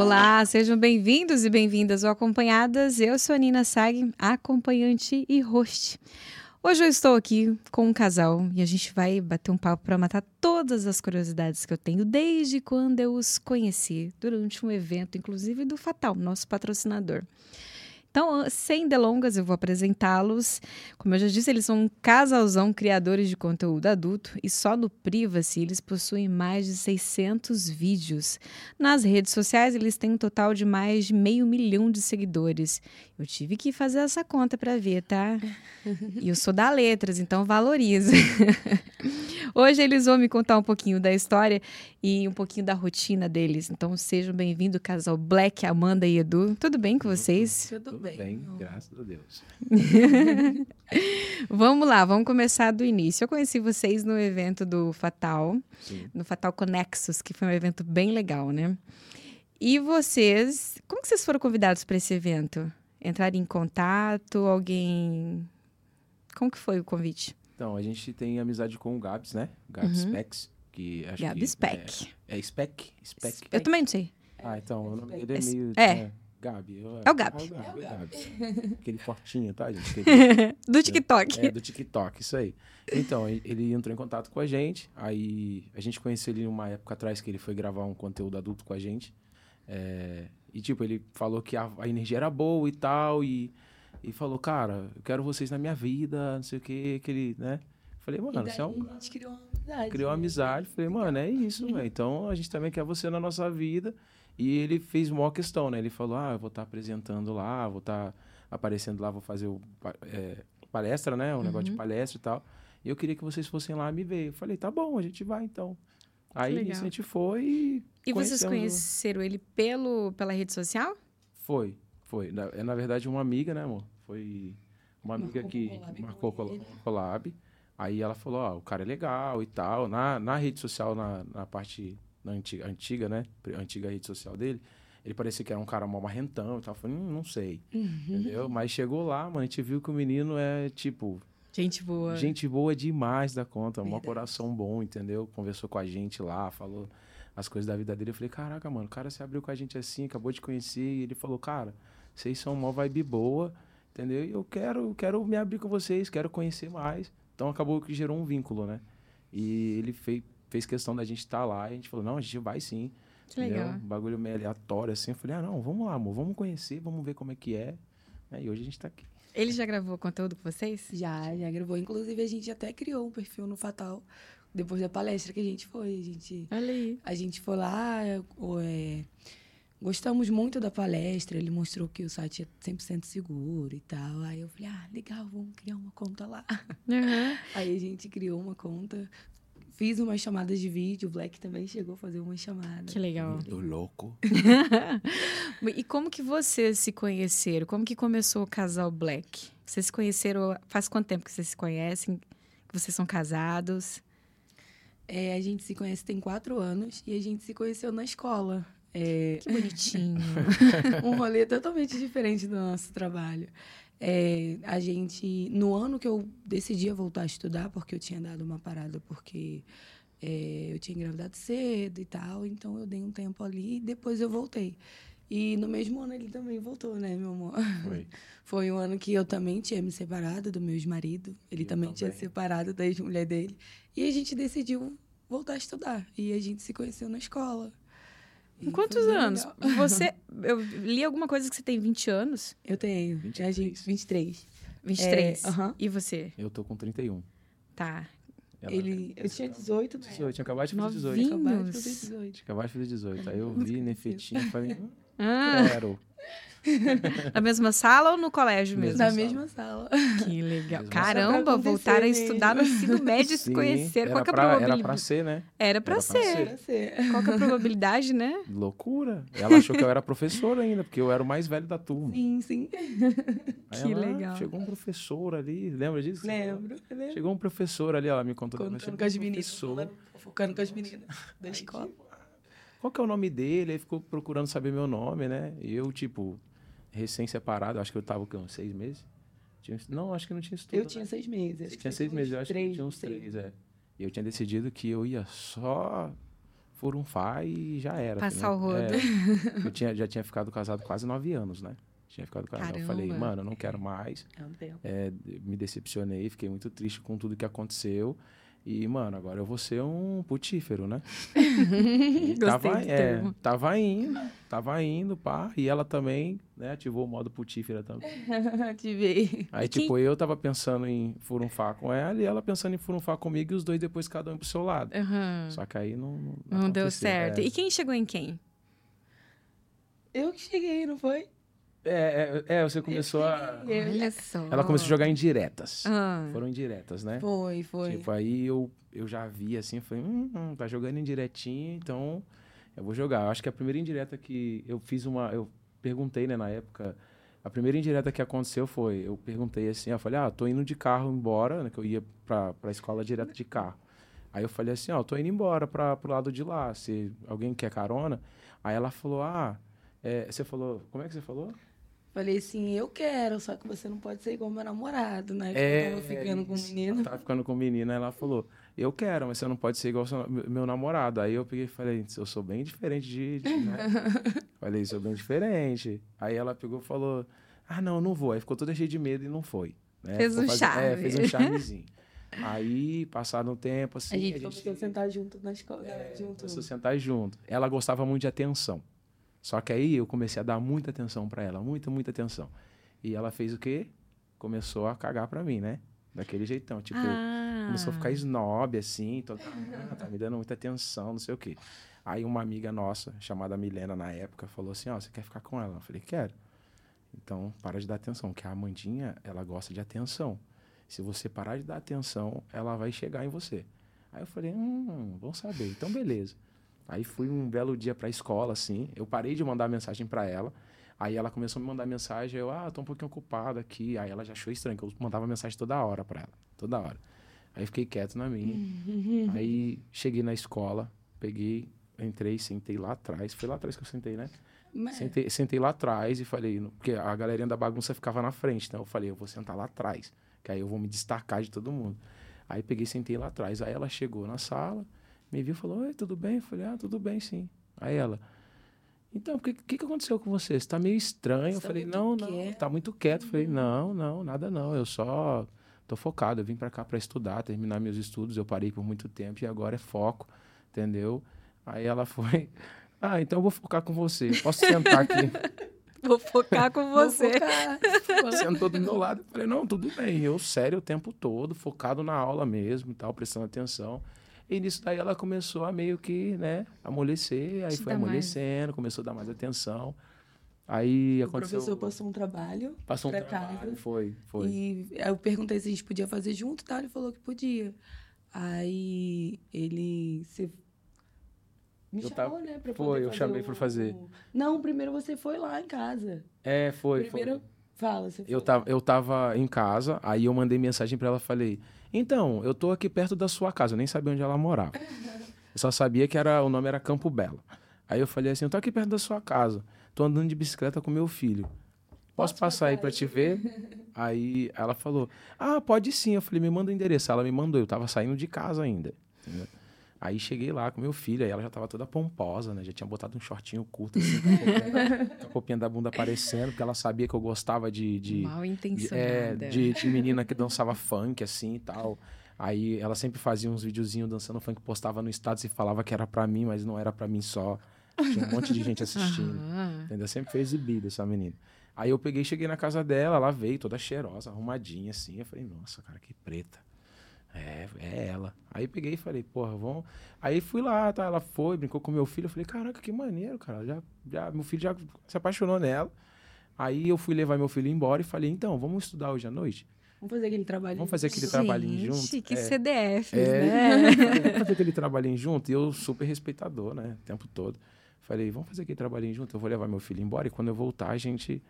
Olá, sejam bem-vindos e bem-vindas ou acompanhadas. Eu sou a Nina Sag, acompanhante e host. Hoje eu estou aqui com um casal e a gente vai bater um papo para matar todas as curiosidades que eu tenho desde quando eu os conheci, durante um evento, inclusive do Fatal, nosso patrocinador. Então, sem delongas, eu vou apresentá-los. Como eu já disse, eles são um casalzão criadores de conteúdo adulto e só no Privacy eles possuem mais de 600 vídeos. Nas redes sociais, eles têm um total de mais de meio milhão de seguidores. Eu tive que fazer essa conta para ver, tá? E eu sou da Letras, então valoriza. Hoje eles vão me contar um pouquinho da história e um pouquinho da rotina deles. Então sejam bem-vindos, casal Black, Amanda e Edu. Tudo bem com vocês? Tudo bem. bem, graças a Deus. vamos lá, vamos começar do início. Eu conheci vocês no evento do Fatal, Sim. no Fatal Conexus, que foi um evento bem legal, né? E vocês, como que vocês foram convidados para esse evento? Entraram em contato? Alguém. Como que foi o convite? Então, a gente tem amizade com o Gabs, né? Gabs Uhum. Specs, que acho Gabi que Speck. É, é Spec? Spec? Eu também não sei. Ah, então, o nome dele é meio... É. Gabi. eu- É o Gabi. É o Gabi, é o Gabi. Aquele fortinho, tá, gente? Aquele- Do TikTok. É, do TikTok, isso aí. Então, ele entrou em contato com a gente, aí a gente conheceu ele uma época atrás que ele foi gravar um conteúdo adulto com a gente. É, e, tipo, ele falou que a, a energia era boa e tal, e, e falou, cara, eu quero vocês na minha vida, não sei o que, que ele, né? Falei, mano, você é um... a gente criou uma amizade. Criou uma amizade, falei, mano, é isso, velho. Então, a gente também quer você na nossa vida. E ele fez uma questão, né? Ele falou, ah, eu vou estar apresentando lá, vou estar aparecendo lá, vou fazer o, é, palestra, né? Um negócio de palestra e tal. E eu queria que vocês fossem lá me ver. Eu falei, tá bom, a gente vai então. Aí legal. a gente foi e. E vocês conheceram ele pelo, pela rede social? Foi, foi. Na, é, na verdade, uma amiga, né, amor? Foi uma amiga Marcou que collab marcou col- ele. collab. Aí ela falou, ó, o cara é legal e tal. Na, na rede social, na, na parte na antiga, antiga, né? Antiga rede social dele, ele parecia que era um cara mó marrentão e tal. Eu falei, hum, não sei. Entendeu? Mas chegou lá, mano, a gente viu que o menino é, tipo, Gente boa. Gente boa demais da conta, um coração bom, entendeu? Conversou com a gente lá, falou as coisas da vida dele. Eu falei, caraca, mano, o cara se abriu com a gente assim, acabou de conhecer, e ele falou, cara, vocês são uma vibe boa, entendeu? E eu quero, quero me abrir com vocês, quero conhecer mais. Então acabou que gerou um vínculo, né? E ele fez, fez questão da gente estar lá, e a gente falou, não, a gente vai sim. Que entendeu? legal. Um bagulho meio aleatório assim. Eu falei, ah, não, vamos lá, amor, vamos conhecer, vamos ver como é que é. Né? E hoje a gente tá aqui. Ele já gravou conteúdo com vocês? Já, já gravou. Inclusive, a gente até criou um perfil no Fatal. Depois da palestra que a gente foi. A gente, Olha aí. a gente foi lá, é, gostamos muito da palestra. Ele mostrou que o site é 100% seguro e tal. Aí eu falei, ah, legal, vamos criar uma conta lá. Aham. Aí a gente criou uma conta. Fiz umas chamadas de vídeo. O Black também chegou a fazer uma chamada. Que legal. Ô, louco. E como que vocês se conheceram? Como que começou o casal Black? Vocês se conheceram faz quanto tempo que vocês se conhecem? Que vocês são casados? É, a gente se conhece tem quatro anos e a gente se conheceu na escola. É, Que bonitinho. um rolê totalmente diferente do nosso trabalho. É, a gente, no ano que eu decidi voltar a estudar, porque eu tinha dado uma parada, porque é, eu tinha engravidado cedo e tal, então eu dei um tempo ali e depois eu voltei. E no mesmo ano ele também voltou, né, meu amor? Foi. Foi um ano que eu também tinha me separado do meu ex-marido. Ele também, tinha também. se separado da ex-mulher dele. E a gente decidiu voltar a estudar. E a gente se conheceu na escola. E Com quantos anos? legal. Você, eu li alguma coisa que você tem 20 anos? Eu tenho. 23. A gente, 23. 23. É, aham. E você? Eu tô com 31. Tá. Ela- Ele, eu tinha 18, né? 18, tinha acabado de fazer 18. Novinho. Acabaram de fazer 18. Tinha acabado de fazer 18. Aí eu vi, nefetinho, falei, hum, Ah, quero. na mesma sala ou no colégio mesmo? Na sala. mesma sala. Que legal. Mesma Caramba, voltaram a estudar no ensino médio e se Sim, conheceram. Qual é a pra, era probabilidade? pra ser, né? Era pra era ser. Pra ser. Qual que é a probabilidade, né? Loucura. Ela achou que eu era professor ainda, porque eu era o mais velho da turma. Sim, sim. Aí Que ela, ah, legal. Chegou um professor ali, lembra disso? Lembro. lembro. Chegou um professor ali, ela me contou. Contando com as meninas. Fofocando com as meninas da escola. Qual que é o nome dele? Aí ficou procurando saber meu nome, né? E eu, tipo, recém-separado, acho que eu tava com uns seis meses. Tinha- não, acho que não tinha isso tudo. Eu tinha seis meses. Você tinha seis meses, eu acho que eu tinha uns três, é. E eu tinha decidido que eu ia só furunfar e já era. Passar entendeu? o rodo. É, eu tinha, já tinha ficado casado quase nove anos, né? Tinha ficado casado. Eu falei, Caramba. mano, eu não quero mais. É um tempo. É, me decepcionei, fiquei muito triste com tudo que aconteceu. E, mano, agora eu vou ser um putífero, né? Gostei tava, é, tava indo, tava indo, pá. E ela também, né, ativou o modo putífera também. Te vi. Aí, tipo, eu tava pensando em furunfar com ela e ela pensando em furunfar comigo e os dois depois cada um pro seu lado. Aham. Só que aí não. Não, Não deu aconteceu, certo. É. E quem chegou em quem? Eu que cheguei, não foi? É, é, é, você começou a. Olha só. Ela começou a jogar indiretas. Ah. Foram indiretas, né? Foi, foi. Tipo, aí eu, eu já vi assim, falei, hum, hum, tá jogando indiretinho, então eu vou jogar. Eu acho que a primeira indireta que eu fiz uma. Eu perguntei, né, na época. A primeira indireta que aconteceu foi, eu perguntei assim, eu falei, ah, tô indo de carro embora, né, que eu ia pra, pra escola direto de carro. Aí eu falei assim, ó, tô indo embora pra, pro lado de lá, se alguém quer carona. Aí ela falou, ah, é, você falou, como é que você falou? Falei assim, eu quero, só que você não pode ser igual meu namorado, né? Porque É, eu tava ficando com o isso. menino. Ela tava ficando com o menino, aí ela falou, eu quero, mas você não pode ser igual seu- meu namorado. Aí eu peguei e falei, eu sou bem diferente de... de né? falei, sou bem diferente. Aí ela pegou e falou, ah, não, não vou. Aí ficou toda cheia de medo e não foi. né? Fez um fazendo- É, charme. fez um charmezinho. Aí, passado um tempo, assim... a gente começou a sentar junto na escola. junto. Começou a sentar junto. Ela gostava muito de atenção. Só que aí eu comecei a dar muita atenção pra ela, muita, muita atenção. E ela fez o quê? Começou a cagar pra mim, né? Daquele jeitão, tipo, ah. começou a ficar snob assim, toda, ah, tá me dando muita atenção, não sei o quê. Aí uma amiga nossa, chamada Milena na época, falou assim: "Ó, você quer ficar com ela?" Eu falei: "Quero". Então, para de dar atenção, que a Amandinha, ela gosta de atenção. Se você parar de dar atenção, ela vai chegar em você. Aí eu falei, hum, vamos saber. Então, beleza. Aí fui um belo dia pra escola, assim. Eu parei de mandar mensagem pra ela. Aí ela começou a me mandar mensagem. Eu, ah, tô um pouquinho ocupado aqui. Aí ela já achou estranho, que eu mandava mensagem toda hora pra ela. Toda hora. Aí fiquei quieto na minha. Aí cheguei na escola, peguei, entrei, sentei lá atrás. Foi lá atrás que eu sentei, né? Mas- Sentei, sentei lá atrás e falei, porque a galerinha da bagunça ficava na frente, então eu falei, eu vou sentar lá atrás, que aí eu vou me destacar de todo mundo. Aí peguei e sentei lá atrás. Aí ela chegou na sala, me viu e falou, oi, tudo bem? Eu falei, ah, tudo bem, sim. Aí ela, então, o que, que, que aconteceu com você? Você tá meio estranho. Você eu tá falei, não, não, quieto." tá muito quieto. Eu falei, não, não, nada não, eu só tô focado. Eu vim pra cá pra estudar, terminar meus estudos. Eu parei por muito tempo e agora é foco, entendeu? Aí ela foi, ah, então eu vou focar com você. Posso sentar aqui? Vou focar com você. focar. sentou do meu lado. Eu falei, não, tudo bem. Eu sério o tempo todo, focado na aula mesmo e tal, prestando atenção. E nisso daí ela começou a meio que, né, amolecer. Aí Te foi dar mais. amolecendo, começou a dar mais atenção. Aí O aconteceu... professor passou um trabalho Passou um trabalho, casa. foi, foi. E aí eu perguntei se a gente podia fazer junto, tá? Ele falou que podia. Aí ele. Você me Eu chamou, tava- né? Pra foi, poder eu fazer chamei pra fazer. o- Não, primeiro você foi lá em casa. É, foi, primeiro. foi. Fala, você Eu foi. tava, eu tava em casa, aí eu mandei mensagem pra ela, falei, então, eu tô aqui perto da sua casa, eu nem sabia onde ela morava. Eu só sabia que era, o nome era Campo Belo. Aí eu falei assim, eu tô aqui perto da sua casa, tô andando de bicicleta com meu filho. Posso passar aí pra te ver? Aí ela falou, ah, pode sim. Eu falei, me manda o endereço. Ela me mandou, eu tava saindo de casa ainda. entendeu? Aí cheguei lá com meu filho, aí ela já tava toda pomposa, né? Já tinha botado um shortinho curto, assim, com a roupinha- com a roupinha da bunda aparecendo, porque ela sabia que eu gostava de- de, Mal de, intencionada. é, de, de menina que dançava funk, assim e tal. Aí ela sempre fazia uns videozinhos dançando funk, postava no status e falava que era pra mim, mas não era pra mim só. Tinha um monte de gente assistindo. Entendeu? Sempre foi exibida essa menina. Aí eu peguei, cheguei na casa dela, ela veio toda cheirosa, arrumadinha, assim. Eu falei, nossa, cara, que preta. É, é ela. Aí peguei e falei, porra, vamos. Aí fui lá, tá? Ela foi, brincou com meu filho. Eu falei, caraca, que maneiro, cara. Já, já, meu filho já se apaixonou nela. Aí eu fui levar meu filho embora e falei, então, vamos estudar hoje à noite? Vamos fazer aquele trabalho. Vamos fazer aquele Gente, trabalhinho junto? que É. CDF, É. né? Vamos fazer aquele trabalhinho junto? E eu super respeitador, né? O tempo todo. Falei, vamos fazer aquele trabalhinho junto? Eu vou levar meu filho embora e quando eu voltar, a gente,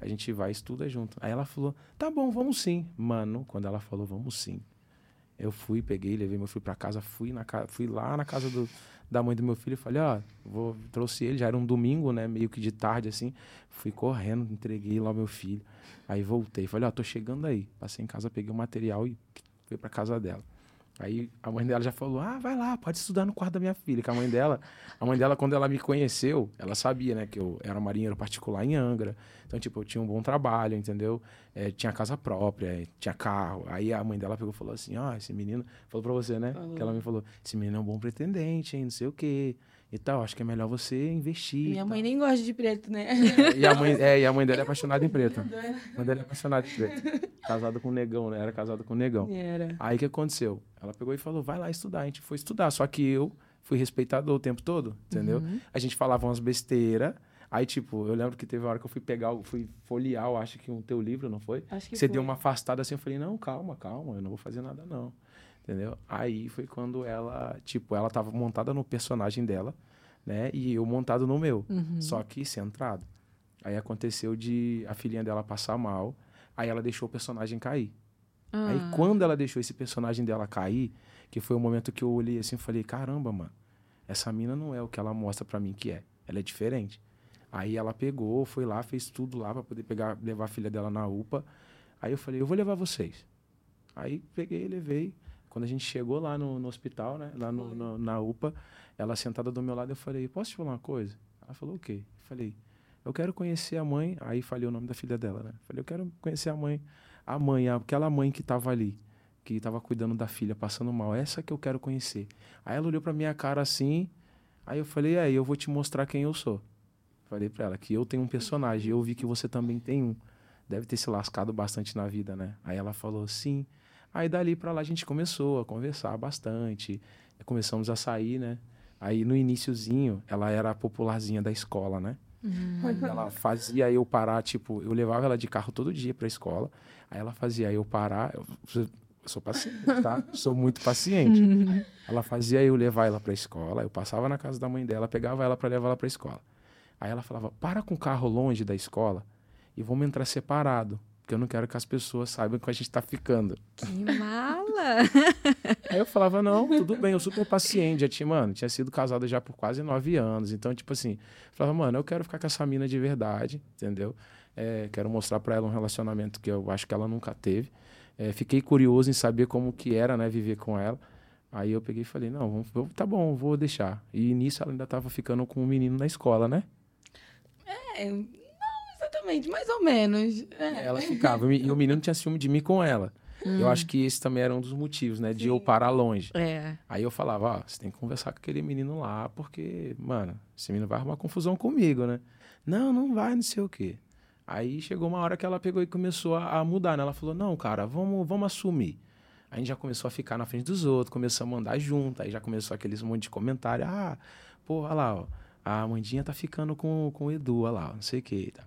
a gente vai e estuda junto. Aí ela falou, tá bom, vamos sim. Mano, quando ela falou, vamos sim. Eu fui, peguei, levei meu filho pra casa, fui, na, ca- fui lá na casa do, da mãe do meu filho e falei, ó, vou, trouxe ele, já era um domingo, né? Meio que de tarde, assim. Fui correndo, entreguei lá meu filho. Aí voltei, falei, ó, tô chegando aí. Passei em casa, peguei o material e fui pra casa dela. Aí a mãe dela já falou: Ah, vai lá, pode estudar no quarto da minha filha. Que a mãe dela, a mãe dela, quando ela me conheceu, ela sabia, né, que eu era marinheiro particular em Angra. Então, tipo, eu tinha um bom trabalho, entendeu? É, tinha casa própria, tinha carro. Aí a mãe dela pegou e falou assim: Ah, esse menino. Falou pra você, né? Falou. Que ela me falou: Esse menino é um bom pretendente, hein, não sei o quê. E tal, acho que é melhor você investir. Minha mãe nem gosta de preto, né? E a mãe, é, e a mãe dela é apaixonada em preto. A mãe dela é apaixonada em preto. Casada com um negão, né? Era casada com um negão. Era. Aí o que aconteceu? Ela pegou e falou: vai lá estudar. A gente foi estudar. Só que eu fui respeitador o tempo todo, entendeu? A gente falava umas besteiras. Aí, tipo, eu lembro que teve uma hora que eu fui pegar, fui folhear, eu acho que um teu livro, não foi? Acho que Você foi. deu uma afastada assim, eu falei, não, calma, calma, eu não vou fazer nada, não. Entendeu? Aí foi quando ela, tipo, ela tava montada no personagem dela, né? E eu montado no meu. Só que centrado. Aí aconteceu de a filhinha dela passar mal, aí ela deixou o personagem cair. Aí Ah. quando ela deixou esse personagem dela cair, que foi o momento que eu olhei assim e falei, caramba, mano, essa mina não é o que ela mostra pra mim que é. Ela é diferente. Aí ela pegou, foi lá, fez tudo lá pra poder pegar, levar a filha dela na UPA. Aí eu falei, eu vou levar vocês. Aí peguei, levei. Quando a gente chegou lá no, no hospital, né, lá no, no- na UPA, ela sentada do meu lado, eu falei, posso te falar uma coisa? Ela falou, o quê? Eu falei, eu quero conhecer a mãe. Aí falei o nome da filha dela, né? Falei, eu quero conhecer a mãe. A mãe, aquela mãe que tava ali, que tava cuidando da filha, passando mal. Essa que eu quero conhecer. Aí ela olhou pra minha cara assim. Aí eu falei, aí eu vou te mostrar quem eu sou. Falei pra ela que eu tenho um personagem. Eu vi que você também tem um. Deve ter se lascado bastante na vida, né? Aí ela falou, sim. Aí dali pra lá a gente começou a conversar bastante. Começamos a sair, né? Aí no iniciozinho, ela era a popularzinha da escola, né? Ela fazia eu parar, tipo, eu levava ela de carro todo dia pra escola. Aí ela fazia eu parar. Eu, eu sou paciente, tá? sou muito paciente. Ela fazia eu levar ela pra escola. Eu passava na casa da mãe dela, pegava ela pra levar ela pra escola. Aí ela falava: para com o carro longe da escola e vamos entrar separado. Porque eu não quero que as pessoas saibam que a gente tá ficando. Que mala! Aí eu falava, não, tudo bem, eu super paciente. Já tinha, mano, tinha sido casada já por quase nove anos. Então, tipo assim, eu falava, mano, eu quero ficar com essa mina de verdade, entendeu? É, quero mostrar pra ela um relacionamento que eu acho que ela nunca teve. É, fiquei curioso em saber como que era, né, viver com ela. Aí eu peguei e falei, não, vamos, tá bom, vou deixar. E nisso ela ainda tava ficando com um menino na escola, né? É, exatamente, mais ou menos. É. Ela ficava. E o menino tinha ciúme de mim com ela. Eu acho que esse também era um dos motivos, né? De eu parar longe. É. Aí eu falava, ó, você tem que conversar com aquele menino lá, porque, mano, esse menino vai arrumar confusão comigo, né? Não, não vai, não sei o quê. Aí chegou uma hora que ela pegou e começou a, a mudar, né? Ela falou, não, cara, vamos, vamos assumir. Aí a gente já começou a ficar na frente dos outros, começou a mandar junto, aí já começou aqueles monte de comentário, ah, pô, olha lá, ó, a Amandinha tá ficando com, com o Edu, olha lá, não sei o quê. Tá.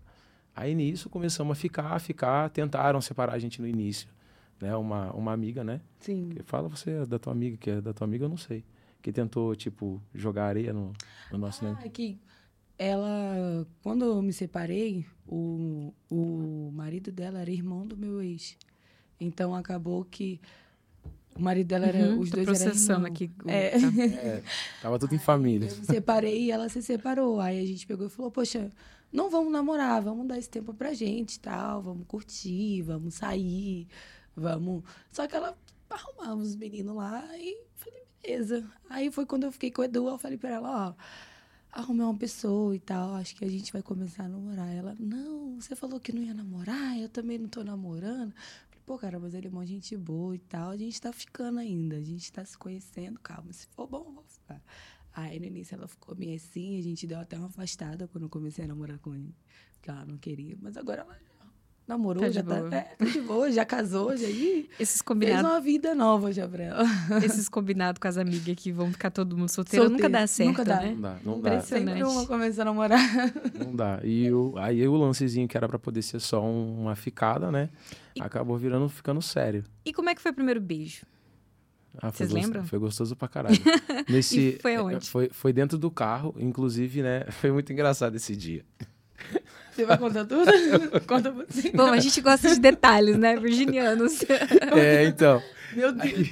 Aí nisso começamos a ficar, a ficar, tentaram separar a gente no início, né? Uma, uma amiga, né? Sim. Que Fala você da tua amiga, que é da tua amiga, eu não sei. Que tentou, tipo, jogar areia no, no nosso negócio. Ah, que ela, quando eu me separei, o, o marido dela era irmão do meu ex. Então acabou que o marido dela era, Uhum, os dois eram processando irmãos. aqui. É. tá. É, tava tudo em família. Eu me separei e ela se separou. Aí a gente pegou e falou, poxa, não vamos namorar, vamos dar esse tempo pra gente tal, vamos curtir, vamos sair, vamos. Só que ela arrumava os meninos lá e falei, beleza. Aí foi quando eu fiquei com o Edu, eu falei pra ela, ó, arrumei uma pessoa e tal, acho que a gente vai começar a namorar. Ela, não, você falou que não ia namorar, eu também não tô namorando. Pô, cara, mas ele é uma gente boa e tal, a gente tá ficando ainda, a gente tá se conhecendo, calma, se for bom, vou ficar. Aí no início ela ficou meio assim, a gente deu até uma afastada quando eu comecei a namorar com ele, porque ela não queria, mas agora ela já namorou, Tá já tá, é, tá de boa, já casou, já ih, Esses fez combinados uma vida nova já pra ela. esses combinados com as amigas que vão ficar todo mundo solteiro, nunca dá certo, Nunca dá. né? Não dá, não dá. Sempre uma começa a namorar. Não dá. E o, aí o lancezinho que era pra poder ser só um- uma ficada, né? Acabou virando, ficando sério. E como é que foi o primeiro beijo? Ah, foi Vocês gostoso- lembram? Foi gostoso pra caralho. Nesse, E foi é, aonde? Foi, foi dentro do carro, inclusive, né? Foi muito engraçado esse dia. Você vai contar tudo? Conta você. Bom, a gente gosta de detalhes, né, virginianos? É, então. Meu Deus.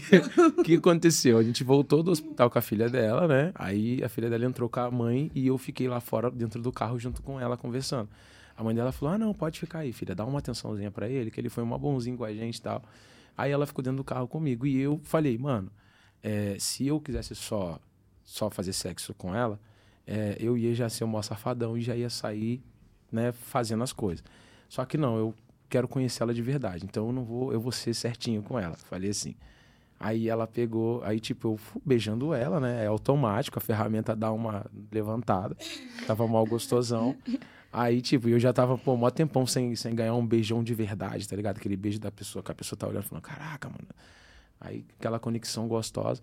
O que aconteceu? A gente voltou do hospital com a filha dela, né? Aí a filha dela entrou com a mãe e eu fiquei lá fora, dentro do carro, junto com ela, conversando. A mãe dela falou: Ah, não, pode ficar aí, filha, dá uma atençãozinha pra ele, que ele foi uma bonzinho com a gente e tal. Aí ela ficou dentro do carro comigo e eu falei: Mano, é, se eu quisesse só, só fazer sexo com ela, é, eu ia já ser um maior safadão e já ia sair, né, fazendo as coisas. Só que não, eu quero conhecer ela de verdade. Então eu não vou, eu vou ser certinho com ela. Falei assim. Aí ela pegou, aí tipo, eu fui beijando ela, né? É automático, a ferramenta dá uma levantada. Tava mal gostosão. Aí, tipo, eu já tava, pô, mó tempão sem, sem ganhar um beijão de verdade, tá ligado? Aquele beijo da pessoa, que a pessoa tá olhando e falando, caraca, mano. Aí, aquela conexão gostosa.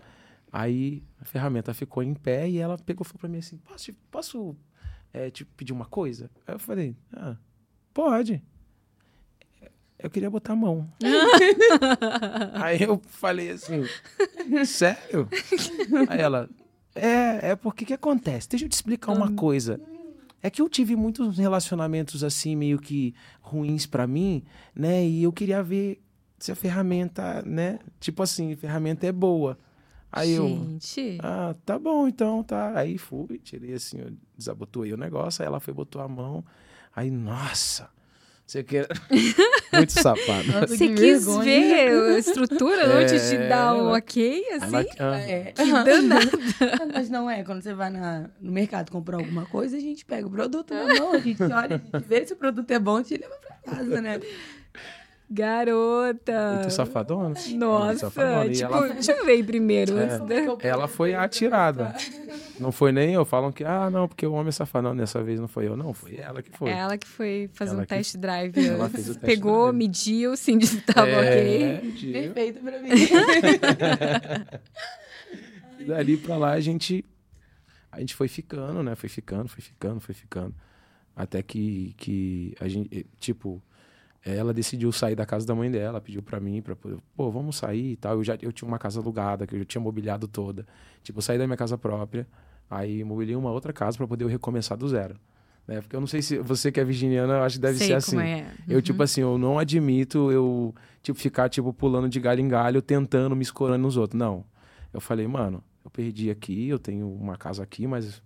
Aí, a ferramenta ficou em pé e ela pegou e falou pra mim assim, posso, posso é, te pedir uma coisa? Aí eu falei, ah, pode eu queria botar a mão. Aí eu falei assim, sério? Aí ela, é, é porque que acontece? Deixa eu te explicar uma hum. coisa. É que eu tive muitos relacionamentos assim, meio que ruins para mim, né? E eu queria ver se a ferramenta, né? Tipo assim, a ferramenta é boa. Aí Gente. eu. Ah, tá bom, então, tá. Aí fui, tirei assim, eu desabotoei o negócio, aí ela foi, botou a mão. Aí, nossa, você quer. Muito safado. Você quis vergonha. ver a estrutura é... antes de dar o ok, assim? Ela... É. Que danada. Mas não é, quando você vai na, no mercado comprar alguma coisa, a gente pega o produto na mão, a gente olha, a gente vê se o produto é bom e te leva pra casa, né? Garota! Muito safadona. Nossa, safadona. tipo, ela... deixa eu ver primeiro. É, ela foi atirada. Não foi nem eu. Falam que, ah, não, porque o homem é safado. Não, dessa vez não foi eu. Não, foi ela que foi. Ela que foi fazer ela um que... test drive. Ela fez o test Pegou, drive. mediu, sim, estava é, ok. Mediu. Perfeito pra mim. e dali pra lá a gente, a gente foi ficando, né? Foi ficando, foi ficando, foi ficando. Até que, que a gente, tipo ela decidiu sair da casa da mãe dela, pediu para mim, para pô, vamos sair e tal. Eu já eu tinha uma casa alugada, que eu já tinha mobiliado toda. Tipo, eu saí da minha casa própria, aí mobilei uma outra casa para poder recomeçar do zero. Né? Porque eu não sei se você que é virginiana, eu acho que deve sei ser assim. É. Uhum. Eu, tipo assim, eu não admito eu, tipo, ficar, tipo, pulando de galho em galho, tentando me escorando nos outros. Não. Eu falei, mano, eu perdi aqui, eu tenho uma casa aqui, mas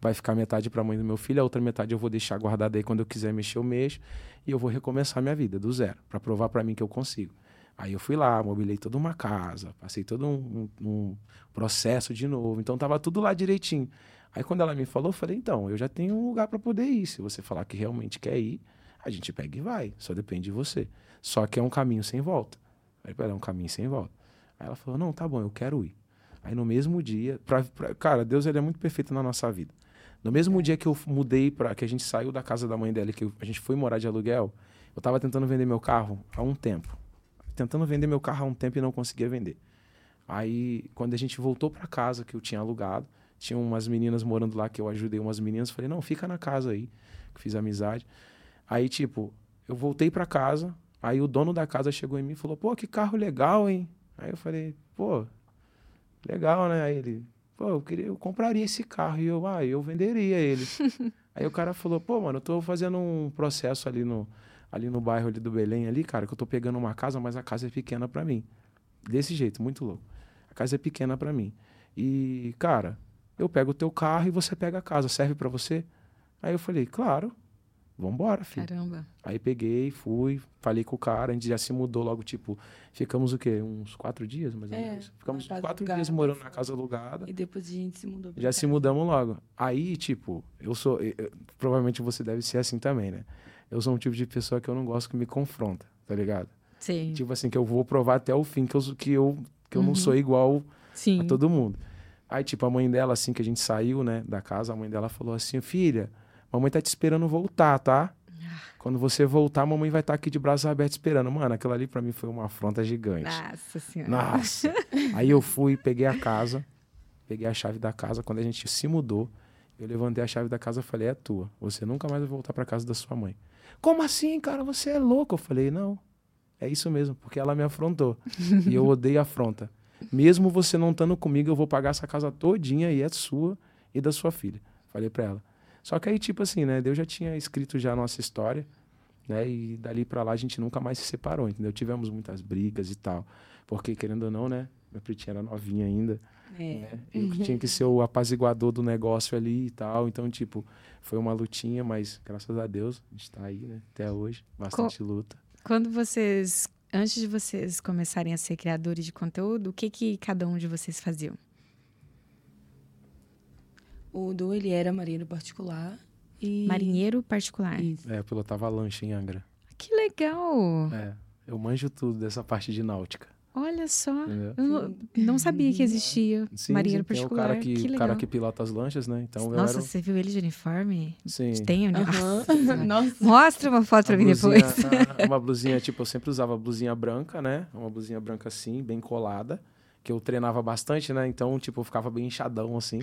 vai ficar metade para a mãe do meu filho, a outra metade eu vou deixar guardada aí quando eu quiser mexer, eu mexo e eu vou recomeçar minha vida do zero, para provar para mim que eu consigo. Aí eu fui lá, mobilei toda uma casa, passei todo um, um, um, processo de novo, então tava tudo lá direitinho. Aí quando ela me falou, eu falei, então, eu já tenho um lugar para poder ir. Se você falar que realmente quer ir, a gente pega e vai, só depende de você. Só que é um caminho sem volta. Aí, é um caminho sem volta. Aí ela falou, não, tá bom, eu quero ir. Aí no mesmo dia, pra, pra, cara, Deus ele é muito perfeito na nossa vida. No mesmo dia que eu mudei para que a gente saiu da casa da mãe dela, que a gente foi morar de aluguel, eu tava tentando vender meu carro há um tempo. Tentando vender meu carro há um tempo e não conseguia vender. Aí, quando a gente voltou para casa que eu tinha alugado, tinha umas meninas morando lá que eu ajudei umas meninas, falei: "Não, fica na casa aí", que fiz amizade. Aí, tipo, eu voltei para casa, aí o dono da casa chegou em mim e falou: "Pô, que carro legal, hein?" Aí eu falei: "Pô, legal, né?" Aí ele: pô, eu, queria, eu compraria esse carro. E eu, ah, eu venderia ele. Aí o cara falou, pô, mano, eu tô fazendo um processo ali no, ali no bairro ali do Belém, ali, cara, que eu tô pegando uma casa, mas a casa é pequena para mim. Desse jeito, muito louco. A casa é pequena para mim. E, cara, eu pego o teu carro e você pega a casa. Serve para você? Aí eu falei, claro. Vambora, filho. Caramba. Aí peguei, fui, falei com o cara, a gente já se mudou logo, tipo, ficamos o quê? Uns quatro dias, mais ou é, menos? Ficamos quatro alugada. dias morando na casa alugada. E depois a gente se mudou. Já casa. se mudamos logo. Aí, tipo, eu sou. Eu, provavelmente você deve ser assim também, né? Eu sou um tipo de pessoa que eu não gosto que me confronta, tá ligado? Sim. Tipo assim, que eu vou provar até o fim que eu, que eu, que eu uhum. não sou igual Sim. a todo mundo. Aí, tipo, a mãe dela, assim, que a gente saiu, né, da casa, a mãe dela falou assim: filha, mamãe tá te esperando voltar, tá? Quando você voltar, a mamãe vai estar tá aqui de braços abertos esperando. Mano, aquilo ali para mim foi uma afronta gigante. Nossa senhora. Nossa. Aí eu fui, peguei a casa, peguei a chave da casa. Quando a gente se mudou, eu levantei a chave da casa e falei: é tua. Você nunca mais vai voltar para casa da sua mãe. Como assim, cara? Você é louco? Eu falei: não. É isso mesmo, porque ela me afrontou. e eu odeio afronta. Mesmo você não estando comigo, eu vou pagar essa casa todinha e é sua e da sua filha. Falei para ela. Só que aí, tipo assim, né? Deus já tinha escrito já a nossa história, né? E dali para lá a gente nunca mais se separou, entendeu? Tivemos muitas brigas e tal. Porque, querendo ou não, né? Minha pretinha era novinha ainda. É. Né? Eu uhum. tinha que ser o apaziguador do negócio ali e tal. Então, tipo, foi uma lutinha, mas graças a Deus a gente tá aí, né? Até hoje. Bastante Co luta. Quando vocês Antes de vocês começarem a ser criadores de conteúdo, o que, que cada um de vocês faziam? O Du, ele era marinheiro particular. E... Marinheiro particular. Isso. É, eu pilotava lancha em Angra. Que legal! É, eu manjo tudo dessa parte de náutica. Olha só. Entendeu? Eu não, não sabia que existia Sim, marinheiro sim, particular. o cara que, que o cara que pilota as lanchas, né? Então eu Nossa, era. você viu ele de uniforme? Sim. Tem né? Nossa. Mostra uma foto pra A mim blusinha- depois. a- uma blusinha, tipo, eu sempre usava blusinha branca, né? Uma blusinha branca assim, bem colada. Que eu treinava bastante, né? Então, tipo, eu ficava bem inchadão, assim.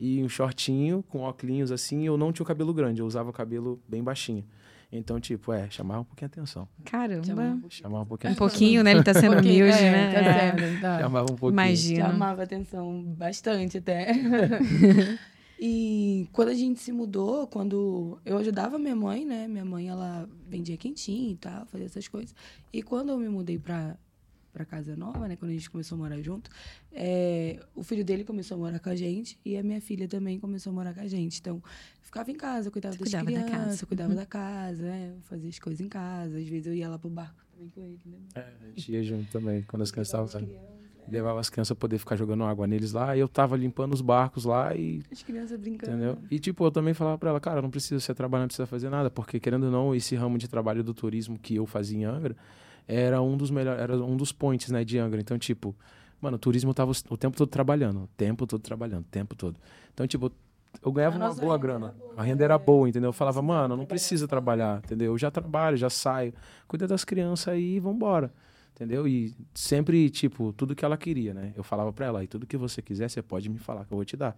E um shortinho com óculos assim. Eu não tinha o cabelo grande, eu usava o cabelo bem baixinho. Então, tipo, é, chamava um pouquinho a atenção. Caramba. Chamava um pouquinho a Um atenção. pouquinho, né? Ele tá sendo humilde, é, né? Tá É. certo, tá. Chamava um pouquinho. Imagina. Chamava atenção bastante até. e quando a gente se mudou, quando eu ajudava minha mãe, né? Minha mãe, ela vendia quentinho e tal, fazia essas coisas. E quando eu me mudei pra, pra casa nova, né? Quando a gente começou a morar junto, é, o filho dele começou a morar com a gente e a minha filha também começou a morar com a gente. Então, ficava em casa, cuidava Você das cuidava da crianças, casa. eu cuidava da casa, né? Fazia as coisas em casa. Às vezes eu ia lá pro barco também com ele, né? É, a gente ia junto também, quando as crianças Levava estavam. as crianças, Levava as crianças pra poder ficar jogando água neles lá. E eu tava limpando os barcos lá e As crianças brincando. Entendeu? E, tipo, eu também falava pra ela, cara, não precisa você trabalhar, não precisa fazer nada, porque, querendo ou não, esse ramo de trabalho do turismo que eu fazia em Angra era um dos melhores, era um dos points, né, de Angra. Então, tipo, mano, o turismo tava o tempo todo trabalhando, o tempo todo trabalhando, o tempo todo. Então, tipo, eu ganhava A uma boa renda grana. boa, A renda era é. boa, entendeu? Eu falava, mano, não precisa trabalhar, entendeu? Eu já trabalho, já saio, cuida das crianças aí e vambora. Entendeu? E sempre, tipo, tudo que ela queria, né? Eu falava pra ela, e tudo que você quiser, você pode me falar, que eu vou te dar.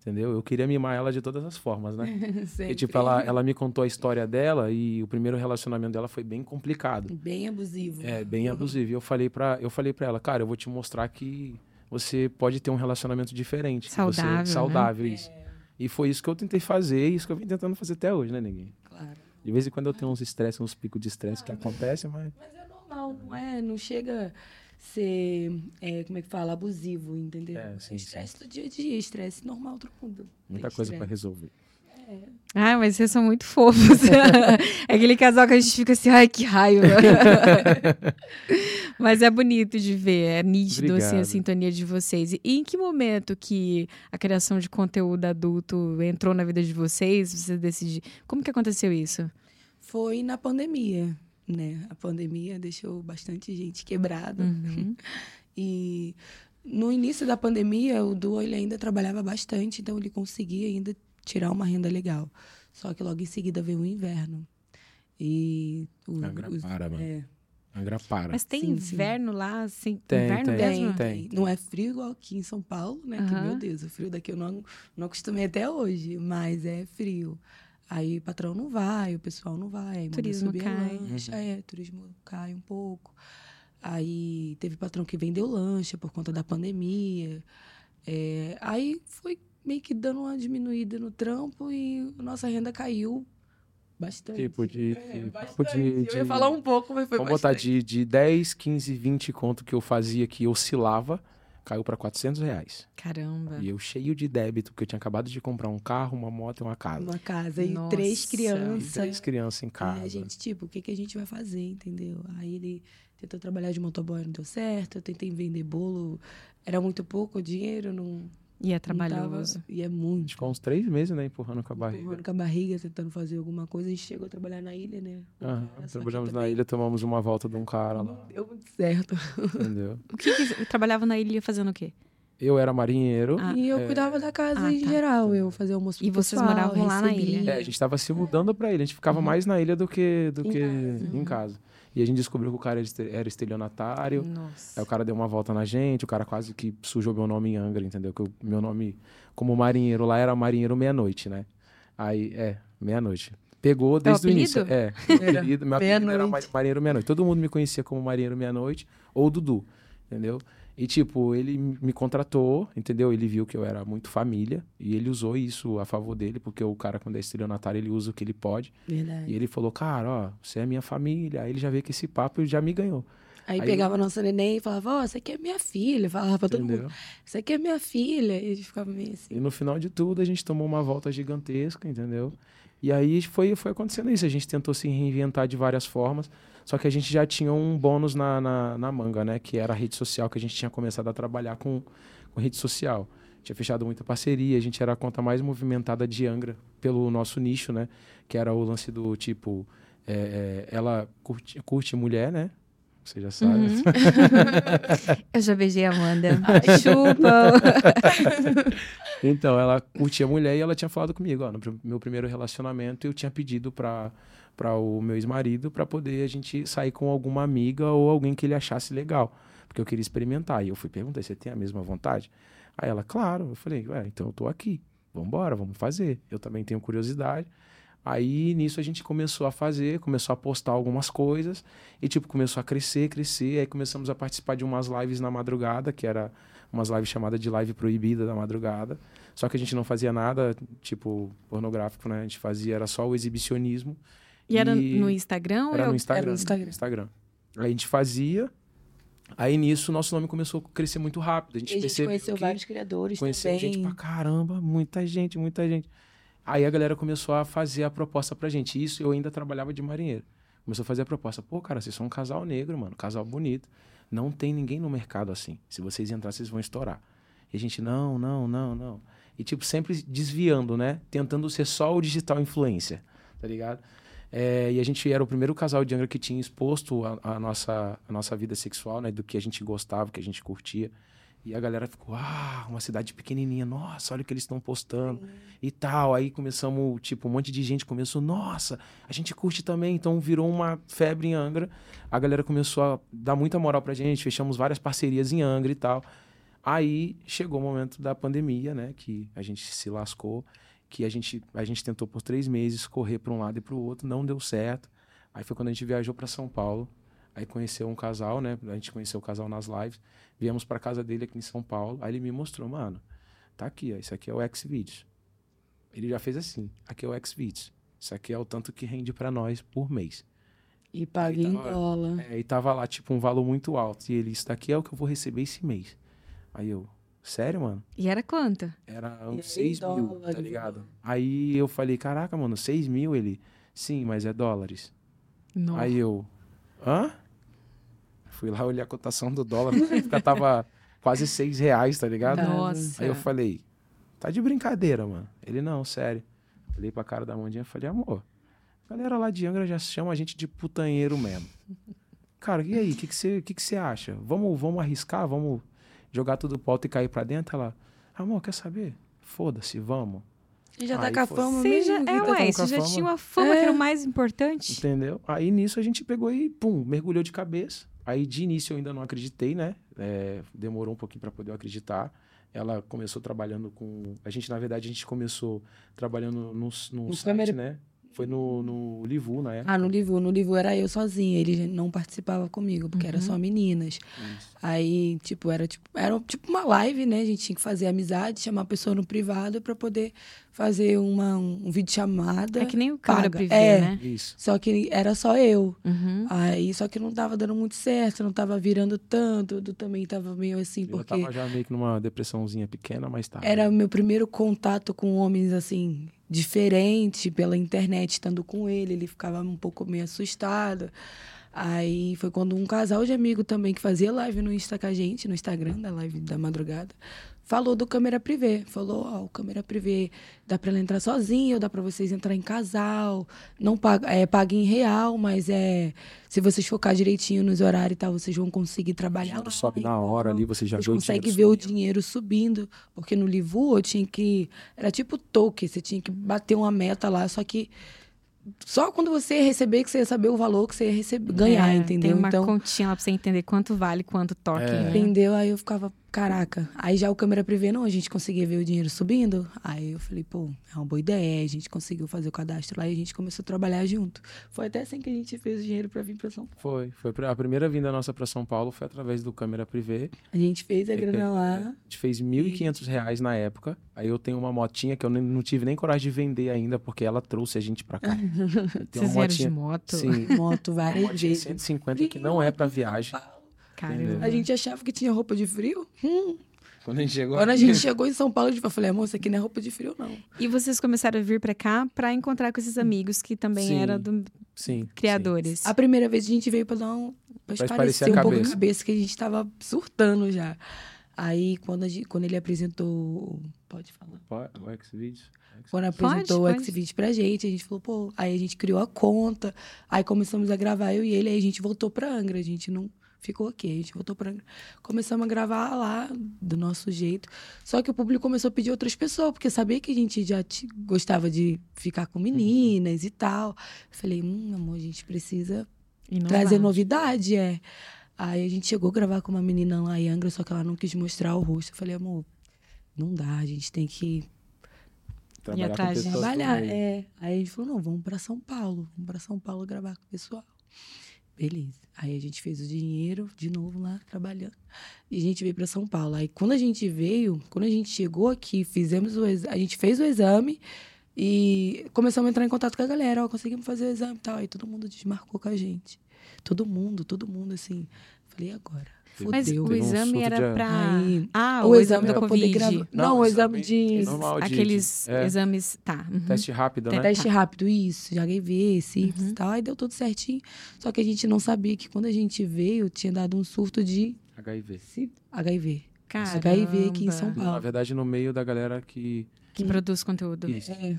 Entendeu? Eu queria mimar ela de todas as formas, né? Porque, Sempre. tipo, ela, ela me contou a história dela e o primeiro relacionamento dela foi bem complicado. Bem abusivo. É, bem abusivo. E eu falei pra, eu falei ela, cara, eu vou te mostrar que você pode ter um relacionamento diferente. que você- Saudável, né? saudável, isso. E foi isso que eu tentei fazer e isso que eu vim tentando fazer até hoje, né, ninguém? Claro. De vez em quando eu tenho uns estresses, uns picos de estresse que acontecem, mas. Mas é normal, não é? Não chega ser, é, como é que fala, abusivo, entendeu? É, sim, estresse do dia a dia, estresse normal, todo mundo. Muita tem coisa pra estresse. resolver. Ai, mas vocês são muito fofos. é aquele casal que a gente fica assim, ai, que raiva. mas é bonito de ver, é nítido assim, a sintonia de vocês. E em que momento que a criação de conteúdo adulto entrou na vida de vocês? Você decidiu. Como que aconteceu isso? Foi na pandemia, né? A pandemia deixou bastante gente quebrada. Uhum. E no início da pandemia, o Du ele ainda trabalhava bastante, então ele conseguia ainda tirar uma renda legal. Só que logo em seguida veio o inverno. E o, Angra os- para, mano. é, Angra para. Mas tem Sim, sim. inverno lá, assim, Tem, inverno tem. mesmo? Tem. Não é frio igual aqui em São Paulo, né? Que, Aham. meu Deus, o frio daqui eu não, não acostumei até hoje, mas é frio. Aí o patrão não vai, o pessoal não vai, Turismo cai. lancha, é, turismo cai um pouco. Aí teve patrão que vendeu lancha por conta da pandemia. É, aí foi meio que dando uma diminuída no trampo e a nossa renda caiu bastante. Tipo de. É, tipo bastante. de, Eu de- ia falar um pouco, mas foi Vamos botar bastante. de, de 10, 15, 20 conto que eu fazia que oscilava, caiu pra 400 reais. Caramba. E eu cheio de débito, porque eu tinha acabado de comprar um carro, uma moto e uma casa. Uma casa e Nossa. três E crianças. três crianças em E casa. a gente, tipo, o que, que a gente vai fazer, entendeu? Aí ele tentou trabalhar de motoboy, não deu certo. Eu tentei vender bolo, era muito pouco dinheiro, não. E é trabalhoso. tava- e é A muito. gente ficou uns três meses, né, empurrando com a barriga. Empurrando com a barriga, tentando fazer alguma coisa. A gente chegou a trabalhar na ilha, né? Aham, Trabalhamos na ilha, tomamos uma volta de um cara lá, deu muito certo. entendeu? O que, que trabalhava na ilha fazendo o quê? Eu era marinheiro. Ah. e eu é, cuidava da casa Ah, em tá. geral. Eu fazia almoço E pro vocês pessoal, moravam lá na ilha? É, a gente tava se mudando pra ilha. A gente ficava mais na ilha do que, do Em que casa. em casa. E a gente descobriu que o cara era este- era estelionatário. Nossa. Aí o cara deu uma volta na gente, o cara quase que sujou meu nome em Angra, entendeu? Que o meu nome, como marinheiro lá, era marinheiro meia-noite, né? Aí, é, meia-noite. Pegou É desde o início. É, meu Era apelido, meu apelido era marinheiro meia-noite. Todo mundo me conhecia como marinheiro meia-noite ou Dudu, entendeu? E, tipo, ele me contratou, entendeu? Ele viu que eu era muito família e ele usou isso a favor dele, porque o cara, quando é estelionatário, ele usa o que ele pode. Verdade. E ele falou, cara, ó, você é minha família. Aí ele já veio com esse papo e já me ganhou. Aí, Aí- pegava a nossa neném e falava, ó, essa aqui é minha filha. Falava pra todo mundo, essa aqui é minha filha. E ficava meio assim. E no final de tudo, a gente tomou uma volta gigantesca, entendeu? E aí foi, foi acontecendo isso. A gente tentou se reinventar de várias formas. Só que a gente já tinha um bônus na, na, na manga, né? Que era a rede social, que a gente tinha começado a trabalhar com, com rede social. Tinha fechado muita parceria, a gente era a conta mais movimentada de Angra pelo nosso nicho, né? Que era o lance do tipo. é, é, ela curte, curte mulher, né? Você já sabe. Uhum. Eu já beijei a Amanda. Chupa! Então, ela curtia mulher e ela tinha falado comigo, ó, no meu primeiro relacionamento eu tinha pedido pra, pra o meu ex-marido pra poder a gente sair com alguma amiga ou alguém que ele achasse legal, porque eu queria experimentar. E eu fui perguntar, você tem a mesma vontade? Aí ela, claro. Eu falei, ué, então eu tô aqui, vambora, vamos fazer. Eu também tenho curiosidade. Aí nisso a gente começou a fazer, começou a postar algumas coisas e tipo começou a crescer, crescer. Aí começamos a participar de umas lives na madrugada, que era umas lives chamadas de live proibida da madrugada. Só que a gente não fazia nada tipo pornográfico, né? A gente fazia era só o exibicionismo. E era E no Instagram ou Era no Instagram. Era no Instagram. Instagram. Aí a gente fazia. Aí nisso nosso nome começou a crescer muito rápido. A gente, E a gente conheceu que vários criadores Conheceu também. gente pra caramba, muita gente, muita gente. Aí a galera começou a fazer a proposta pra gente. Isso eu ainda trabalhava de marinheiro. Começou a fazer a proposta. Pô, cara, vocês são um casal negro, mano. Casal bonito. Não tem ninguém no mercado assim. Se vocês entrarem, vocês vão estourar. E a gente, não, não, não, não. E, tipo, sempre desviando, né? Tentando ser só o digital influencer, tá ligado? É, e a gente era o primeiro casal de Angra que tinha exposto a, a nossa, a nossa vida sexual, né? Do que a gente gostava, que a gente curtia. E a galera ficou, ah, uma cidade pequenininha, nossa, olha o que eles estão postando e tal. Aí começamos, tipo, um monte de gente começou, nossa, a gente curte também. Então virou uma febre em Angra. A galera começou a dar muita moral pra gente, fechamos várias parcerias em Angra e tal. Aí chegou o momento da pandemia, né? Que a gente se lascou, que a gente, a gente tentou por três meses correr para um lado e para o outro, não deu certo. Aí foi quando a gente viajou para São Paulo. Aí conheceu um casal, né? A gente conheceu o casal nas lives. Viemos para casa dele aqui em São Paulo. Aí ele me mostrou, mano, tá aqui, ó, isso aqui é o Xvideos. Ele já fez assim, aqui é o Xvideos. Isso aqui é o tanto que rende para nós por mês. E paga em dólar. É, e tava lá, tipo, um valor muito alto. E ele, isso daqui é o que eu vou receber esse mês. Aí eu, sério, mano? E era quanto? Era uns 6 mil, dólares, tá ligado? Aí eu falei, caraca, mano, 6 mil? Ele, sim, mas é dólares. Nossa. Aí eu, hã? Fui lá olhar a cotação do dólar, época tava quase 6 reais, tá ligado? Tá. Nossa. Aí eu falei, tá de brincadeira, mano. Ele, não, sério. Olhei pra cara da Mandinha e falei, amor, a galera lá de Angra já chama a gente de putanheiro mesmo. Cara, e aí, o que você que que você acha? Vamos, vamos arriscar? Vamos jogar tudo pro alto e cair pra dentro? Ela, amor, quer saber? Foda-se, vamos. E já tá Aí com a fama mesmo. já, é, tá ué, já fama. tinha uma fama que era o mais importante. Entendeu? Aí nisso a gente pegou e, pum, mergulhou de cabeça. Aí de início eu ainda não acreditei, né? É, demorou um pouquinho para poder acreditar. Ela começou trabalhando com. A gente, na verdade, a gente começou trabalhando no, no, No site, câmera- né? Foi no, no Livu na época. Ah, no Livu. No Livu era eu sozinha. Ele não participava comigo, porque era só meninas. Isso. Aí, tipo, era tipo, era tipo uma live, né? A gente tinha que fazer amizade, chamar a pessoa no privado pra poder fazer uma, um vídeo chamada. É que nem o câmera paga. privê, É. né? Isso. Só que era só eu. Uhum. Aí, só que não tava dando muito certo, não tava virando tanto. Eu também tava meio assim, Eu porque tava já meio que numa depressãozinha pequena, mas tá. era o meu primeiro contato com homens, assim, diferente pela internet, estando com ele. Ele ficava um pouco meio assustado. Aí foi quando um casal de amigo também que fazia live no Insta com a gente, no Instagram da live da madrugada, falou do câmera privê. Falou, ó, o câmera privê dá pra ela entrar sozinha, ou dá pra vocês entrar em casal. Não paga, é, paga em real, mas é se vocês focar direitinho nos horários e tal, vocês vão conseguir trabalhar. Lá sobe na hora ali, você já Vocês vê o dinheiro ver o subindo. dinheiro subindo. Porque no Livu eu tinha que. Era tipo token, você tinha que bater uma meta lá, só que. Só quando você ia receber que você ia saber o valor que você ia receber, ganhar, É, entendeu? Tem uma então, continha lá pra você entender quanto vale, quanto toque. É. né? entendeu? Aí eu ficava, caraca. Aí já o câmera privê, não, a gente conseguia ver o dinheiro subindo. Aí eu falei, pô, é uma boa ideia. A gente conseguiu fazer o cadastro lá e a gente começou a trabalhar junto. Foi até assim que a gente fez o dinheiro pra vir pra São Paulo. Foi. Foi a primeira vinda nossa pra São Paulo foi através do câmera privê. A gente fez a É, grana é, lá. A gente fez 1.500 reais na época. Aí eu tenho uma motinha que eu não tive nem coragem de vender ainda, porque ela trouxe a gente pra cá. Tem Vocês vieram de moto? Sim, Moto uma várias motinha vezes. 150 que não é pra viagem. Caramba. A gente achava que tinha roupa de frio. Hum. Quando a gente chegou Quando a gente chegou em São Paulo, eu falei, amor, isso aqui não é roupa de frio, não. E vocês começaram a vir pra cá pra encontrar com esses amigos que também Sim. eram do- Sim. criadores. A primeira vez a gente veio pra dar um. Pra Pra esparecer um pouco a cabeça. cabeça, que a gente tava surtando já. Aí, quando, a gente- quando ele apresentou. Pode falar. O Xvideos. Quando apresentou Pode, o Xvideo pra gente, a gente falou, pô, aí a gente criou a conta, aí começamos a gravar eu e ele, aí a gente voltou pra Angra, a gente não ficou aqui, a gente voltou pra Angra. Começamos a gravar lá, do nosso jeito. Só que o público começou a pedir outras pessoas, porque sabia que a gente já gostava de ficar com meninas e tal. Eu falei, hum, amor, a gente precisa trazer novidade, é. Aí a gente chegou a gravar com uma menina lá em Angra, só que ela não quis mostrar o rosto. Eu falei, amor, não dá, a gente tem que Trabalhar com atrás de pessoas trabalhar. É. Aí a gente falou, não, vamos pra São Paulo. Vamos pra São Paulo gravar com o pessoal. Beleza. Aí a gente fez o dinheiro, de novo lá, trabalhando. E a gente veio pra São Paulo. Aí quando a gente veio, quando a gente chegou aqui, fizemos o a gente fez o exame e começamos a entrar em contato com a galera. Ó, conseguimos fazer o exame e tal. Aí todo mundo desmarcou com a gente. Todo mundo, todo mundo, assim. Falei, e agora? Mas Fudeu. o um exame surto era de- pra. Aí, Ah, o, exame da pra Covid. poder gravar. Não, Não, o o exame exame de. normal. de- Aqueles é. exames. Tá. uhum. Teste rápido, né? Teste rápido, isso, de HIV, sífilis Uhum. e tal. Aí deu tudo certinho. Só que a gente não sabia que quando a gente veio, tinha dado um surto de HIV. si- HIV. Caramba. HIV aqui em São Na Paulo. verdade, no meio da galera que. Que produz conteúdo. Isso. É,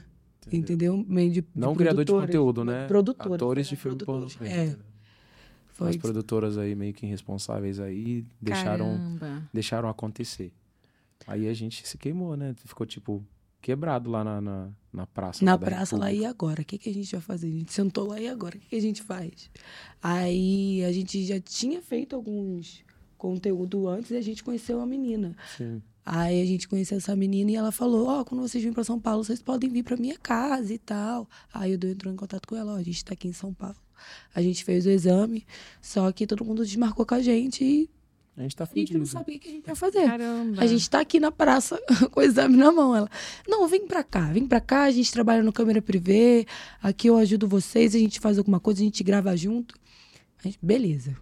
entendeu? Meio de, de Não criador de conteúdo, né? Produtoras. Atores de filme pornô. Produtoras. É, foi. As produtoras aí meio que irresponsáveis aí deixaram, Caramba. deixaram acontecer. Aí a gente se queimou, né? Ficou tipo quebrado lá na, na, na praça. Na praça lá, e agora? O que, que a gente vai fazer? A gente sentou lá, e agora? O que, que a gente faz? Aí a gente já tinha feito alguns conteúdo antes e a gente conheceu a menina. Sim. Aí a gente conheceu essa menina e ela falou: Ó, quando vocês virem pra São Paulo, vocês podem vir pra minha casa e tal. Aí o Edu entrou em contato com ela: Ó, a gente tá aqui em São Paulo. A gente fez o exame, só que todo mundo desmarcou com a gente e A gente tá a gente não fudido. sabia o que a gente ia fazer. Caramba. A gente tá aqui na praça com o exame na mão. Ela, não, vem pra cá, vem pra cá, a gente trabalha no câmera privê, aqui eu ajudo vocês, a gente faz alguma coisa, a gente grava junto. A gente, beleza.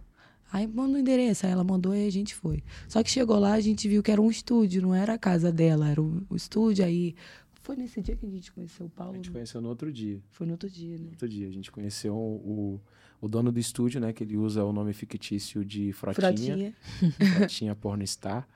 Aí manda o endereço, aí ela mandou e a gente foi. Só que chegou lá, a gente viu que era um estúdio, não era a casa dela, era o, o estúdio. Aí foi nesse dia que a gente conheceu o A Paulo. gente conheceu no outro dia. Foi no outro dia, né? Outro dia. A gente conheceu o, o dono do estúdio, né? Que ele usa o nome fictício de Frotinha. Frotinha. Frotinha Pornstar.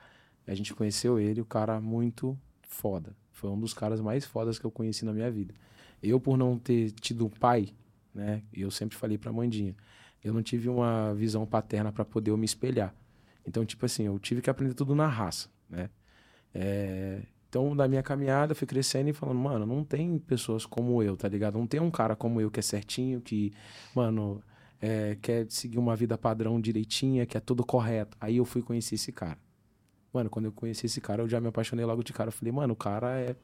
A gente conheceu ele, o cara muito foda. Foi um dos caras mais fodas que eu conheci na minha vida. Eu, por não ter tido um pai, né? Eu sempre falei pra Mandinha. Eu não tive uma visão paterna pra poder eu me espelhar. Então, tipo assim, eu tive que aprender tudo na raça, né? É, Então, da minha caminhada, eu fui crescendo e falando, mano, não tem pessoas como eu, tá ligado? Não tem um cara como eu que é certinho, que, mano, é, quer seguir uma vida padrão direitinha, que é tudo correto. Aí eu fui conhecer esse cara. Mano, quando eu conheci esse cara, eu já me apaixonei logo de cara. Eu falei, mano, o cara é.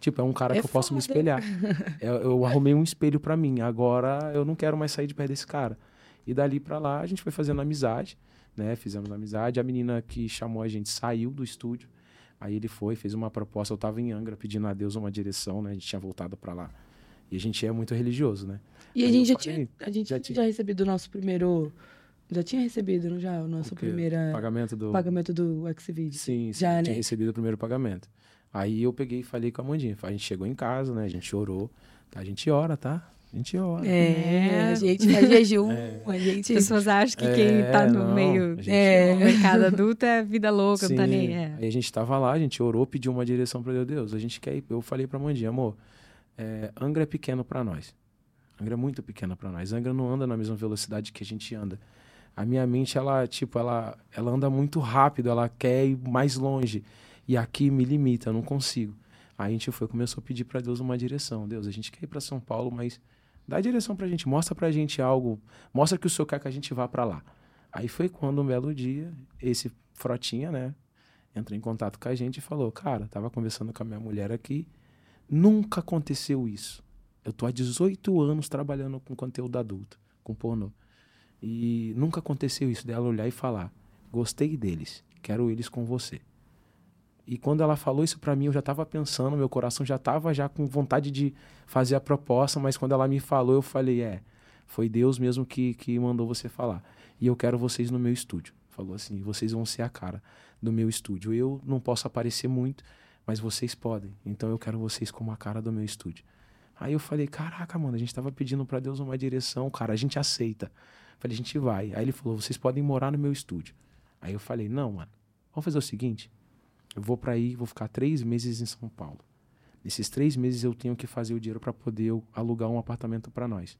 Tipo, é um cara É que eu posso me foda. espelhar. eu, eu arrumei um espelho pra mim. Agora eu não quero mais sair de perto desse cara. E dali pra lá a gente foi fazendo amizade, né? Fizemos amizade. A menina que chamou a gente saiu do estúdio. Aí ele foi, fez uma proposta. Eu tava em Angra pedindo a Deus uma direção, né? A gente tinha voltado pra lá. E a gente é muito religioso, né? E a Aí gente eu já falei, tinha, a gente já já tinha- tinha recebido o nosso primeiro. Já tinha recebido, não já? O nosso O primeiro Pagamento do. pagamento do Xvideo. Sim, sim, Já, eu tinha né? recebido o primeiro pagamento. Aí eu peguei e falei com a Mandinha. A gente chegou em casa, né? A gente orou. Tá? A gente ora, tá? A gente ora. É, É. a gente faz jejum, a As gente. pessoas acham que É, quem tá no não, meio a gente é, mercado adulto é vida louca, não tá Sim. nem. É. Aí a gente tava lá, a gente orou, pediu uma direção pra Deus. Deus, a gente quer ir. Eu falei pra Mandinha, amor, é, Angra é pequeno pra nós. Angra é muito pequena pra nós. Angra não anda na mesma velocidade que a gente anda. A minha mente, ela, tipo, ela, ela anda muito rápido, ela quer ir mais longe. E aqui me limita, eu não consigo. Aí a gente foi, começou a pedir pra Deus uma direção. Deus, a gente quer ir pra São Paulo, mas dá direção pra gente, mostra pra gente algo, mostra que o Senhor quer que a gente vá pra lá. Aí foi quando, um belo dia, esse Frotinha, né, entrou em contato com a gente e falou: Cara, tava conversando com a minha mulher aqui, nunca aconteceu isso. Eu tô há 18 anos trabalhando com conteúdo adulto, com pornô. E nunca aconteceu isso dela olhar e falar: Gostei deles, quero eles com você. E quando ela falou isso pra mim, eu já tava pensando, meu coração já tava já com vontade de fazer a proposta, mas quando ela me falou, eu falei: É, foi Deus mesmo que, que mandou você falar. E eu quero vocês no meu estúdio. falou assim: vocês vão ser a cara do meu estúdio. Eu não posso aparecer muito, mas vocês podem. Então eu quero vocês como a cara do meu estúdio. Aí eu falei: caraca, mano, a gente tava pedindo para Deus uma direção, cara, a gente aceita. Falei: a gente vai. Aí ele falou: vocês podem morar no meu estúdio. Aí eu falei: não, mano, vamos fazer o seguinte: eu vou para aí, vou ficar três meses em São Paulo. Nesses três meses eu tenho que fazer o dinheiro para poder alugar um apartamento para nós.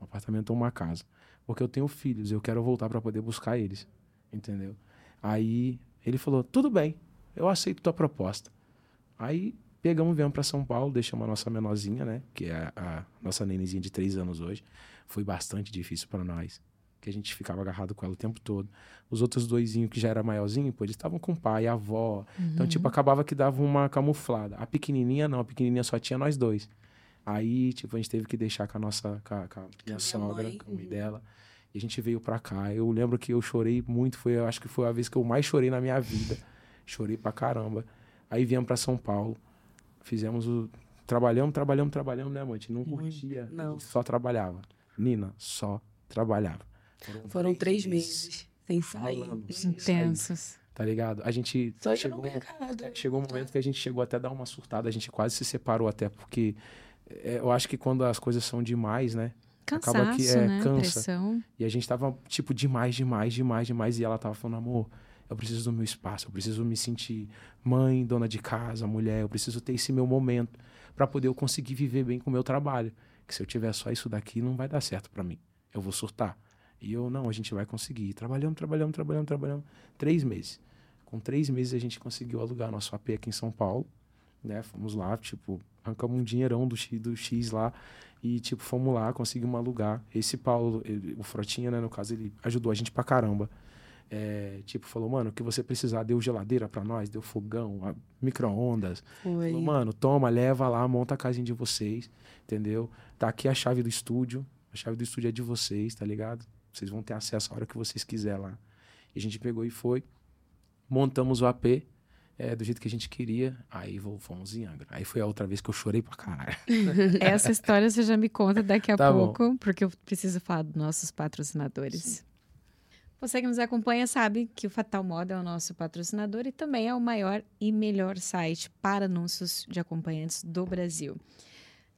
Um apartamento ou uma casa. Porque eu tenho filhos, eu quero voltar para poder buscar eles. Entendeu? Aí ele falou: tudo bem, eu aceito tua proposta. Aí pegamos, viemos para São Paulo, deixamos a nossa menorzinha, né? Que é a, a nossa nenenzinha de três anos hoje. Foi bastante difícil para nós que a gente ficava agarrado com ela o tempo todo. Os outros doisinhos que já era maiorzinho, pô, eles estavam com o pai, a avó. Uhum. Então, tipo, acabava que dava uma camuflada. A pequenininha não, a pequenininha só tinha nós dois. Aí, tipo, a gente teve que deixar com a nossa, com a, com a minha sogra, mãe. com a mãe uhum. dela. E a gente veio pra cá. Eu lembro que eu chorei muito, foi, eu acho que foi a vez que eu mais chorei na minha vida. Chorei pra caramba. Aí viemos pra São Paulo, fizemos o. Trabalhamos, trabalhamos, trabalhamos, né, mãe? A gente não curtia, não. só trabalhava. Nina, só trabalhava. Foram, Foram três, três meses sem sair. Intensos. Tá ligado? A gente Só chegou, é, chegou um momento que a gente chegou até a dar uma surtada, a gente quase se separou até porque é, eu acho que quando as coisas são demais, né? Cansaço, acaba que é, né? cansa. Pressão. E a gente tava tipo demais, demais, demais, demais e ela tava falando, amor, eu preciso do meu espaço, eu preciso me sentir mãe, dona de casa, mulher, eu preciso ter esse meu momento para poder eu conseguir viver bem com o meu trabalho. Que se eu tiver só isso daqui não vai dar certo para mim. Eu vou surtar. E eu, não, a gente vai conseguir. Trabalhamos, trabalhamos, trabalhamos, trabalhamos. Três meses. Com três meses a gente conseguiu alugar nosso AP aqui em São Paulo. Né? Fomos lá, tipo, arrancamos um dinheirão do X, do X lá. E, tipo, fomos lá, conseguimos alugar. Esse Paulo, ele, o Frotinha, né, no caso, ele ajudou a gente pra caramba. É, tipo, falou, mano, o que você precisar, deu geladeira para nós, deu fogão, micro-ondas. Mano, toma, leva lá, monta a casinha de vocês, entendeu? Tá aqui a chave do estúdio. A chave do estúdio é de vocês, tá ligado? Vocês vão ter acesso a hora que vocês quiser lá. E a gente pegou e foi. Montamos o AP é, do jeito que a gente queria. Aí fomos em Angra. Aí foi a outra vez que eu chorei pra caralho. Essa história você já me conta daqui a tá pouco, bom. porque eu preciso falar dos nossos patrocinadores. Sim. Você que nos acompanha sabe que o Fatal Moda é o nosso patrocinador e também é o maior e melhor site para anúncios de acompanhantes do Brasil.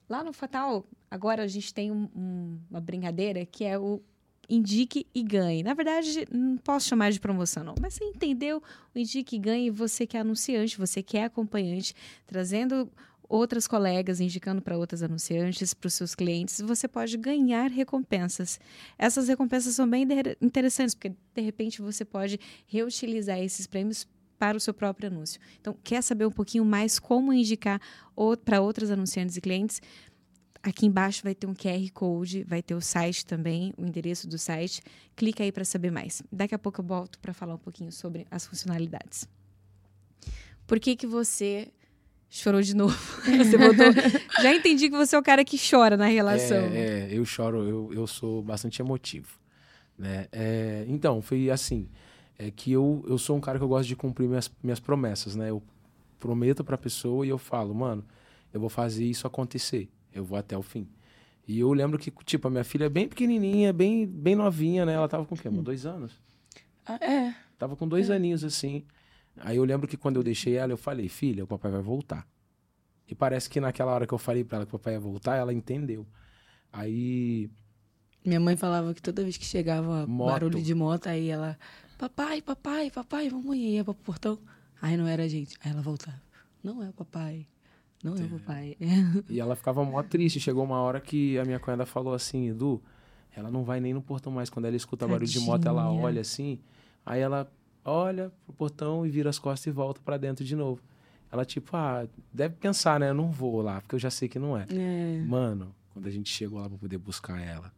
Lá no Fatal, agora a gente tem um, um, uma brincadeira que é o indique e ganhe. Na verdade, não posso chamar de promoção, não. Mas você entendeu o indique e ganhe, você que é anunciante, você que é acompanhante, trazendo outras colegas, indicando para outras anunciantes, para os seus clientes, você pode ganhar recompensas. Essas recompensas são bem interessantes, porque de repente você pode reutilizar esses prêmios para o seu próprio anúncio. Então, quer saber um pouquinho mais como indicar para outras anunciantes e clientes? Aqui embaixo vai ter um QR Code, vai ter o site também, o endereço do site. Clica aí para saber mais. Daqui a pouco eu volto para falar um pouquinho sobre as funcionalidades. Por que, que você chorou de novo? você voltou. Já entendi que você é o cara que chora na relação. É, é eu choro, eu, eu sou bastante emotivo. Né? É, então, foi assim. É que eu, eu sou um cara que eu gosto de cumprir minhas, minhas promessas, né? Eu prometo para a pessoa e eu falo, mano, eu vou fazer isso acontecer eu vou até o fim. E eu lembro que, tipo, a minha filha é bem pequenininha, bem, bem novinha, né? Ela tava com o quê? Hum. Dois anos? Ah, é. Tava com dois é. aninhos, assim. Aí eu lembro que quando eu deixei ela, eu falei, filha, o papai vai voltar. E parece que naquela hora que eu falei pra ela que o papai ia voltar, ela entendeu. Aí. Minha mãe falava que toda vez que chegava moto. barulho de moto, aí ela, papai, papai, papai, vamos ir, ia pro portão. Aí não era a gente. Aí ela voltava. Não é o papai. Não é o papai. E ela ficava mó triste. Chegou uma hora que a minha cunhada falou assim, Edu, ela não vai nem no portão mais. Quando ela escuta Tadinha. barulho de moto, ela olha assim. Aí ela olha pro portão e vira as costas e volta para dentro de novo. Ela, tipo, ah, deve pensar, né? Eu não vou lá, porque eu já sei que não é. é. Mano, quando a gente chegou lá pra poder buscar ela,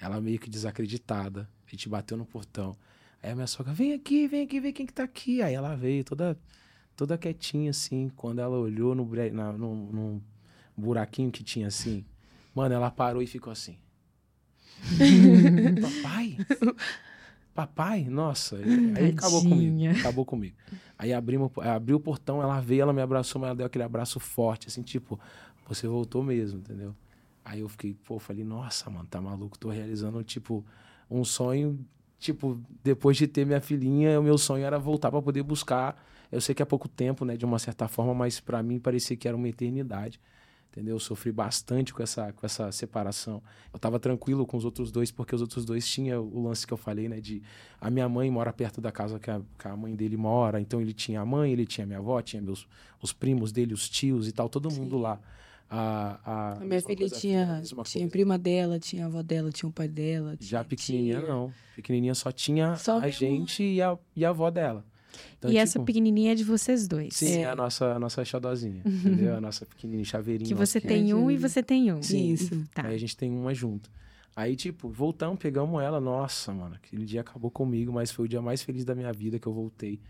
ela meio que desacreditada. A gente bateu no portão. Aí a minha sogra, vem aqui, vem aqui, vem quem que tá aqui. Aí ela veio toda toda quietinha, assim. Quando ela olhou no, na, no, no buraquinho que tinha assim, mano, ela parou e ficou assim. Papai? Papai? Nossa. Aí acabou comigo. Acabou comigo. Aí abrimos, abriu o portão, ela veio, ela me abraçou, mas ela deu aquele abraço forte, assim, tipo, você voltou mesmo, entendeu? Aí eu fiquei, pô, falei, nossa, mano, tá maluco, tô realizando, tipo, um sonho tipo, depois de ter minha filhinha, o meu sonho era voltar para poder buscar. Eu sei que é pouco tempo, né, de uma certa forma, mas para mim parecia que era uma eternidade. Entendeu? Eu sofri bastante com essa, com essa separação. Eu tava tranquilo com os outros dois, porque os outros dois tinham o lance que eu falei, né? De a minha mãe mora perto da casa que a, que a mãe dele mora, então ele tinha a mãe, ele tinha a minha avó, tinha meus, os primos dele, os tios e tal, todo mundo lá. A, a, A minha filha tinha, tinha prima dela, tinha a avó dela, tinha o pai dela. Já tinha pequenininha, tia. não. Pequenininha só tinha Só a gente e a, e a avó dela. Então, e essa tipo, pequenininha é de vocês dois. Sim, é É. a nossa, a nossa xodozinha, entendeu? A nossa pequenininha chaveirinha. Que você tem um e você tem um. Sim. Isso. Tá. Aí a gente tem uma junto. Aí, tipo, voltamos, pegamos ela. Nossa, mano, aquele dia acabou comigo, mas foi o dia mais feliz da minha vida que eu voltei.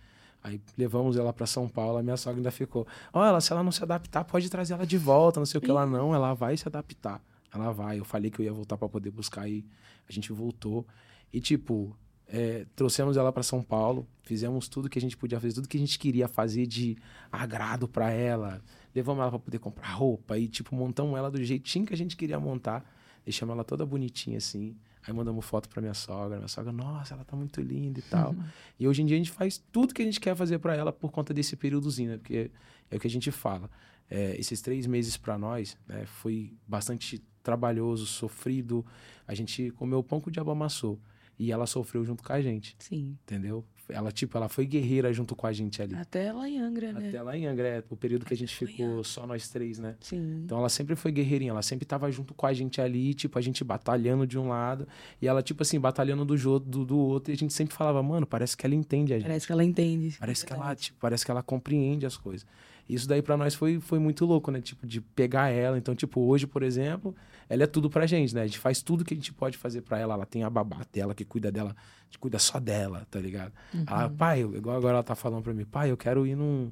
Aí levamos ela pra São Paulo, a minha sogra ainda ficou. Ela, se ela não se adaptar, pode trazer ela de volta, não sei o que. Ela não, ela vai se adaptar. Ela vai. Eu falei que eu ia voltar pra poder buscar e a gente voltou. E, tipo, é, trouxemos ela pra São Paulo, fizemos tudo que a gente podia fazer, tudo que a gente queria fazer de agrado pra ela. Levamos ela pra poder comprar roupa e, tipo, montamos ela do jeitinho que a gente queria montar. Deixamos ela toda bonitinha assim. Aí mandamos foto pra minha sogra. Minha sogra, nossa, ela tá muito linda e tal. E hoje em dia a gente faz tudo que a gente quer fazer pra ela por conta desse períodozinho, né? Porque é o que a gente fala. É, esses três meses pra nós né, foi bastante trabalhoso, sofrido. A gente comeu o pão que o diabo amassou. E ela sofreu junto com a gente, Sim. entendeu? Ela, tipo, ela foi guerreira junto com a gente ali. Até lá em Angra, né? Até lá em Angra, é, o período que a gente ficou só nós três, né? Sim. Então ela sempre foi guerreirinha, ela sempre tava junto com a gente ali, tipo, a gente batalhando de um lado, e ela, tipo assim, batalhando do, do, do outro, e a gente sempre falava, mano, parece que ela entende a gente. Parece que ela entende. Parece que ela, tipo, parece que ela compreende as coisas. Isso daí pra nós foi, foi muito louco, né? Tipo, de pegar ela. Então, tipo, hoje, por exemplo, ela é tudo pra gente, né? A gente faz tudo que a gente pode fazer pra ela. Ela tem a babá dela que cuida dela, que cuida só dela, tá ligado? Ela, pai, igual agora ela tá falando pra mim, pai, eu quero ir num.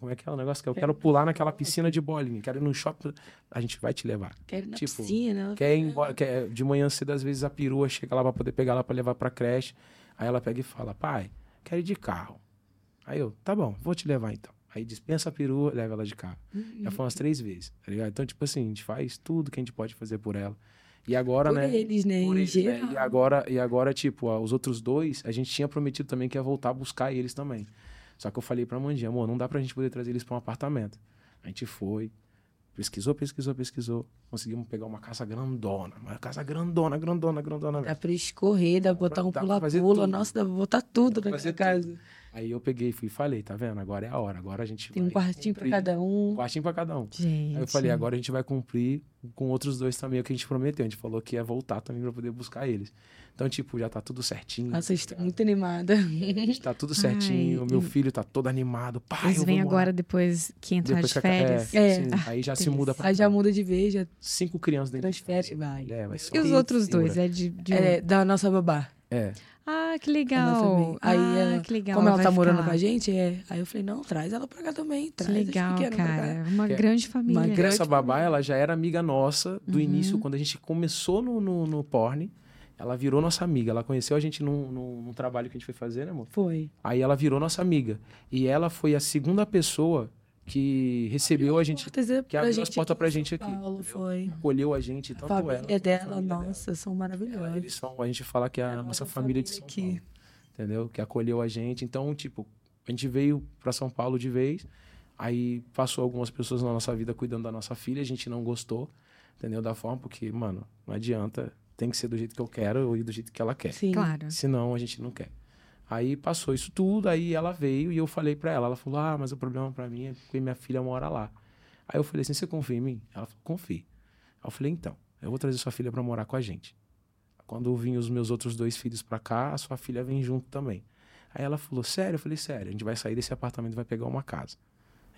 Como é que é o negócio? Eu quero pular naquela piscina de bolinha, quero ir num shopping. A gente vai te levar. Quer ir na tipo, piscina. Quer ir embora, quer, de manhã cedo, às vezes a perua chega lá pra poder pegar ela pra levar pra creche. Aí ela pega e fala, pai, quero ir de carro. Aí eu, tá bom, vou te levar então. Aí dispensa a perua, leva ela de carro. Já foi umas três vezes, tá ligado? Então, tipo assim, a gente faz tudo que a gente pode fazer por ela. E agora, Por né? eles, né? por eles, né? geral. E agora, e agora, tipo, ó, os outros dois, a gente tinha prometido também que ia voltar a buscar eles também. Só que eu falei pra Mandinha, amor, não dá pra gente poder trazer eles pra um apartamento. A gente foi, pesquisou, pesquisou, pesquisou. Conseguimos pegar uma casa grandona. Uma casa grandona, grandona, grandona. Dá pra escorrer, dá pra botar um Dá pula-pula. tudo. Nossa, dá pra botar tudo pra na fazer casa. Aí eu peguei e fui e falei, tá vendo? Agora é a hora. Agora a gente Tem um quartinho pra cumprir. cada Um um. quartinho pra cada um. Gente. Aí eu falei, agora a gente vai cumprir com outros dois também o que a gente prometeu. A gente falou que ia voltar também pra poder buscar eles. Então, tipo, já tá tudo certinho. Nossa, eu estou muito animada. Tá tudo certinho. Ai, meu e- filho tá todo animado. Pai, Eles eu vêm vou morar. agora depois que entrar Depois de a- férias. É, É. sim. aí já se muda pra Aí já muda de vez, já Cinco crianças dentro de transfere, vai. É, vai E os outros dois? É de, de É, da nossa babá. É. Ah, que Ela legal. também. Aí ah, ela- que legal. Como ela vai tá ficar morando com a gente, é. Aí eu falei, não, traz ela pra cá também. Que Traz as legal, cara. Uma Que é- grande família. Uma grande- Essa babá, ela já era amiga nossa do Uhum. início, quando a gente começou no, no, no porn. Ela virou nossa amiga. Ela conheceu a gente num, num, num trabalho que a gente foi fazer, né, amor? Foi. Aí ela virou nossa amiga. E ela foi a segunda pessoa que recebeu a gente, Portas é que abriu gente as portas pra gente São aqui. Paulo, foi. Acolheu a gente, A tanto família ela. a dela, família dela. nossa, são maravilhosos. Eles são, a gente fala que é a É a nossa nossa família de família São aqui. Paulo. Entendeu? Que acolheu a gente. Então, tipo, a gente veio pra São Paulo de vez. Aí passou algumas pessoas na nossa vida cuidando da nossa filha. A gente não gostou, entendeu? Da forma, porque, mano, não adianta. Tem que ser do jeito que eu quero e do jeito que ela quer. Sim. Claro. Senão a gente não quer. Aí passou isso tudo, aí ela veio e eu falei pra ela. Ela falou: Ah, mas o problema pra mim é porque minha filha mora lá. Aí eu falei assim: Você confia em mim? Ela falou: Confio. Aí eu falei: Então, eu vou trazer sua filha pra morar com a gente. Quando vir os meus outros dois filhos pra cá, a sua filha vem junto também. Aí ela falou: Sério? Eu falei: Sério, a gente vai sair desse apartamento e vai pegar uma casa.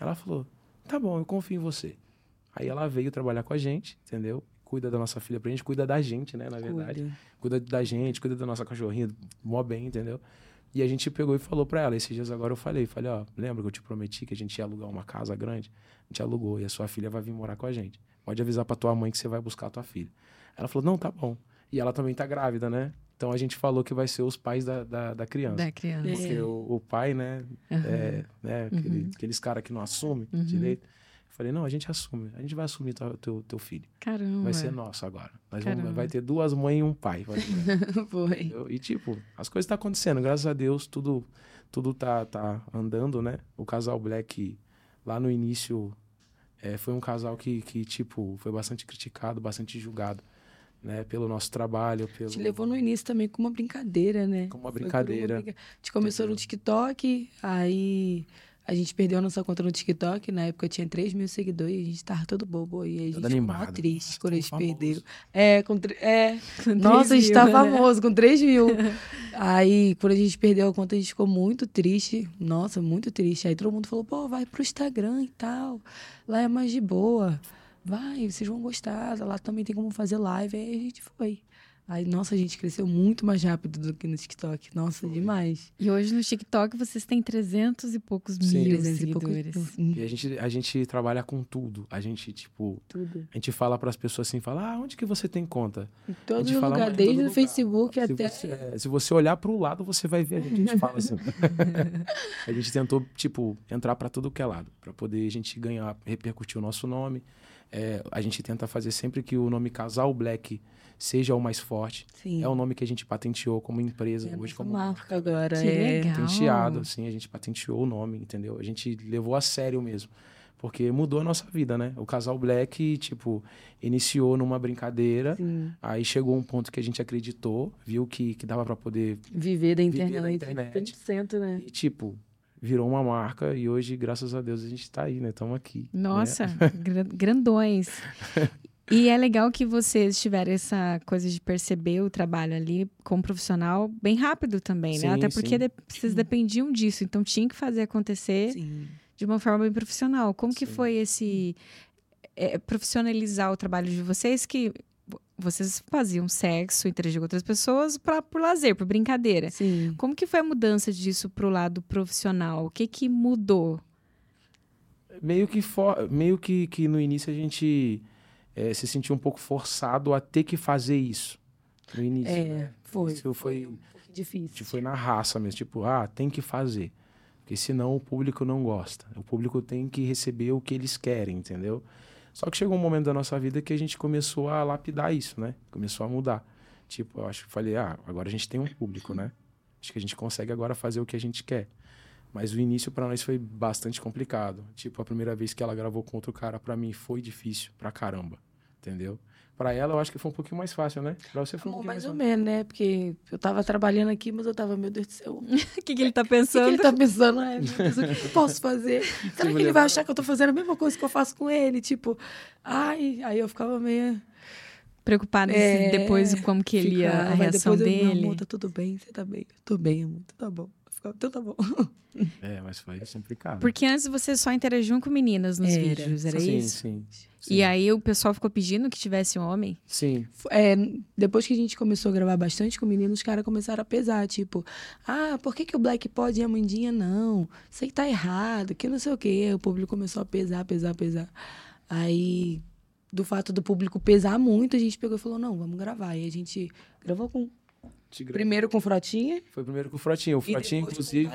Ela falou: Tá bom, eu confio em você. Aí ela veio trabalhar com a gente, entendeu? Cuida da nossa filha pra gente, cuida da gente, né? Na verdade Cuida. cuida da gente, cuida da nossa cachorrinha, mó bem, entendeu? E a gente pegou e falou pra ela, esses dias agora eu falei, falei, ó, lembra que eu te prometi que a gente ia alugar uma casa grande? A gente alugou e a sua filha vai vir morar com a gente. Pode avisar pra tua mãe que você vai buscar a tua filha. Ela falou, não, tá bom. E ela também tá grávida, né? Então a gente falou que vai ser os pais da, da, da criança. Da criança. É. Porque o, o pai, né, Aham. é, né, aquele- Uhum. aqueles caras que não assumem Uhum. direito. Falei, não, a gente assume. A gente vai assumir teu, teu, teu filho. Caramba. Vai ser nosso agora. Nós vamos, vai ter duas mães e um pai. Foi. Entendeu? E, tipo, as coisas estão acontecendo. Graças a Deus, tudo, tudo tá, tá andando, né? O casal Black, lá no início, é, foi um casal que, que, tipo, foi bastante criticado, bastante julgado, né? Pelo nosso trabalho, pelo... gente levou no início também com uma brincadeira, né? Como uma brincadeira. brinca- A gente começou no TikTok, aí a gente perdeu a nossa conta no TikTok. Na época tinha 3 mil seguidores, a gente tava todo bobo. E a gente ficou triste quando a gente famoso. perdeu. É, com é. Com Nossa, a três gente tá mil, né? famoso com 3 mil. Aí, quando a gente perdeu a conta, a gente ficou muito triste. Nossa, muito triste. Aí todo mundo falou, pô, vai pro Instagram e tal. Lá é mais de boa. Vai, vocês vão gostar. Lá também tem como fazer live. Aí a gente foi. Aí, nossa, a gente cresceu muito mais rápido do que no TikTok. Nossa, demais. E hoje no TikTok vocês têm 300 e poucos Sim. mil 300 e poucos- seguidores. E a gente, a gente trabalha com tudo. A gente, tipo... Tudo. A gente fala para as pessoas assim, fala, ah, onde que você tem conta? Em todo gente fala, lugar, em desde todo o lugar. Facebook Se até. você, é, se você olhar para o lado, você vai ver. A gente, a gente fala assim. a gente tentou, tipo, entrar para tudo que é lado, para poder a gente ganhar, repercutir o nosso nome. É, a gente tenta fazer sempre que o nome Casal Black seja o mais forte. Sim. É o nome que a gente patenteou como empresa, É hoje como marca agora. Que é. legal. patenteado, assim, a gente patenteou o nome, entendeu? A gente levou a sério mesmo. Porque mudou a nossa vida, né? O casal Black, tipo, iniciou numa brincadeira, Sim. aí chegou um ponto que a gente acreditou, viu que, que dava para poder Viver da Viver internet. da internet. 100%, né? E, tipo, virou uma marca e hoje, graças a Deus, a gente tá aí, né? Estamos aqui. né? Nossa, gra- grandões. E é legal que vocês tiveram essa coisa de perceber o trabalho ali como profissional bem rápido também, né? Sim, Até porque de- vocês dependiam disso, então tinha que fazer acontecer Sim. de uma forma bem profissional. Como que Sim. foi esse é, profissionalizar o trabalho de vocês que vocês faziam sexo, interagiam com outras pessoas pra, por lazer, por brincadeira. Sim. Como que foi a mudança disso pro lado profissional? O que que mudou? Meio que, for- meio que, que no início a gente eh, se sentiu um pouco forçado a ter que fazer isso. No início. É, né? foi. Isso foi, um pouco difícil. tipo, foi na raça mesmo. Tipo, ah, tem que fazer. Porque senão o público não gosta. O público tem que receber o que eles querem, entendeu? Só que chegou um momento da nossa vida que a gente começou a lapidar isso, né? Começou a mudar. Tipo, eu acho que falei, ah, agora a gente tem um público, né? Acho que a gente consegue agora fazer o que a gente quer. Mas o início pra nós foi bastante complicado. Tipo, a primeira vez que ela gravou com outro cara, pra mim foi difícil pra caramba. Entendeu? Pra ela eu acho que foi um pouquinho mais fácil, né? Pra você foi um Bom, mais mais ou menos, né? Porque eu tava trabalhando aqui, mas eu tava, meu Deus do céu. O que, O que, que ele tá que pensando? ele tá pensando? Ai, meu Deus, o que que eu posso fazer? Será que ele vai achar que eu tô fazendo a mesma coisa que eu faço com ele? Tipo, ai, aí eu ficava meio. Preocupado É, se depois como que ele ia, a reação depois eu, dele. Meu amor, tá tudo bem, você tá bem? Eu tô bem, amor, tá bom. Ficava, então tá bom. É, mas foi complicado. Porque antes vocês só interagiam com meninas nos Era, vídeos, era sim, isso? sim, E sim. aí o pessoal ficou pedindo que tivesse um homem? Sim, É, depois que a gente começou a gravar bastante com meninos, os caras começaram a pesar, tipo, ah, por que, que o Black pode e a Mandinha não? Isso aí tá errado, que não sei o quê. O público começou a pesar, pesar, pesar. Aí, do fato do público pesar muito, a gente pegou e falou, não, vamos gravar. E a gente gravou com Tigre- primeiro com Frotinha. Foi primeiro com o Frotinho. O o inclusive,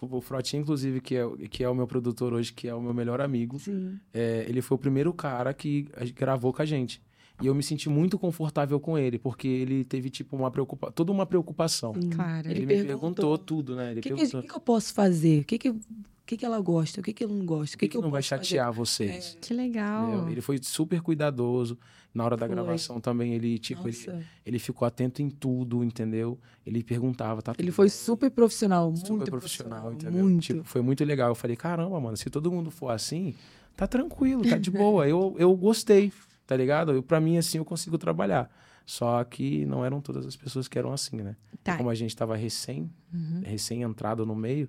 o Frotinho, inclusive, que é, que é o meu produtor hoje, que é o meu melhor amigo, Sim. é, ele foi o primeiro cara que gravou com a gente. E eu me senti muito confortável com ele, porque ele teve, tipo, uma preocupa... toda uma preocupação. sim. Claro. Ele, Ele me perguntou. perguntou tudo, né? Ele O que, que, perguntou, que que eu posso fazer? O que, que, o que, que ela gosta? O que, que ela não gosta? o que, que, eu não vai posso fazer? chatear vocês? Que legal. Ele foi super cuidadoso. Na hora da Foi. gravação também, ele, tipo, ele, Nossa. ele ficou atento em tudo, entendeu? Ele perguntava, tá Ele foi bem? super profissional, muito super profissional, entendeu? Muito. Tipo, foi muito legal. Eu falei, caramba, mano, se todo mundo for assim, tá tranquilo, tá de boa. eu, eu gostei, tá ligado? Eu, pra mim, assim, eu consigo trabalhar. Só que não eram todas as pessoas que eram assim, né? Tá. Como a gente tava recém, Uhum. recém entrado no meio,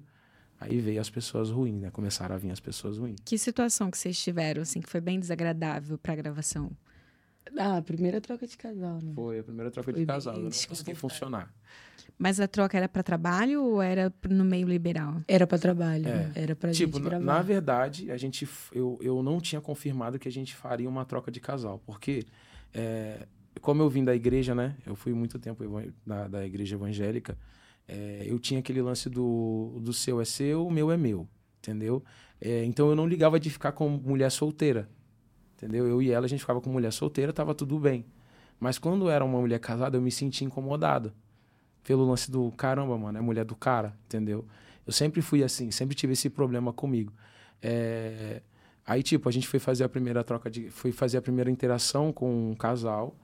aí veio as pessoas ruins, né? Começaram a vir as pessoas ruins. Que situação que vocês tiveram, assim, que foi bem desagradável pra gravação? Ah, a primeira troca de casal, né? Foi a primeira troca Foi de casal. Eu não consegui funcionar. Mas a troca era pra trabalho ou era no meio liberal? Era pra trabalho, É. era pra tipo, gente na, gravar. na verdade, a gente, eu, eu não tinha confirmado que a gente faria uma troca de casal, porque é, como eu vim da igreja, né? Eu fui muito tempo da, da igreja evangélica. é, eu tinha aquele lance do, do seu é seu, o meu é meu, entendeu? É, então eu não ligava de ficar com mulher solteira, entendeu? Eu e ela, a gente ficava com mulher solteira, tava tudo bem. Mas quando era uma mulher casada, eu me sentia incomodado. Pelo lance do caramba, mano, é mulher do cara, entendeu? Eu sempre fui assim, sempre tive esse problema comigo. É... Aí, tipo, a gente foi fazer a primeira troca de. Foi fazer a primeira interação com um casal.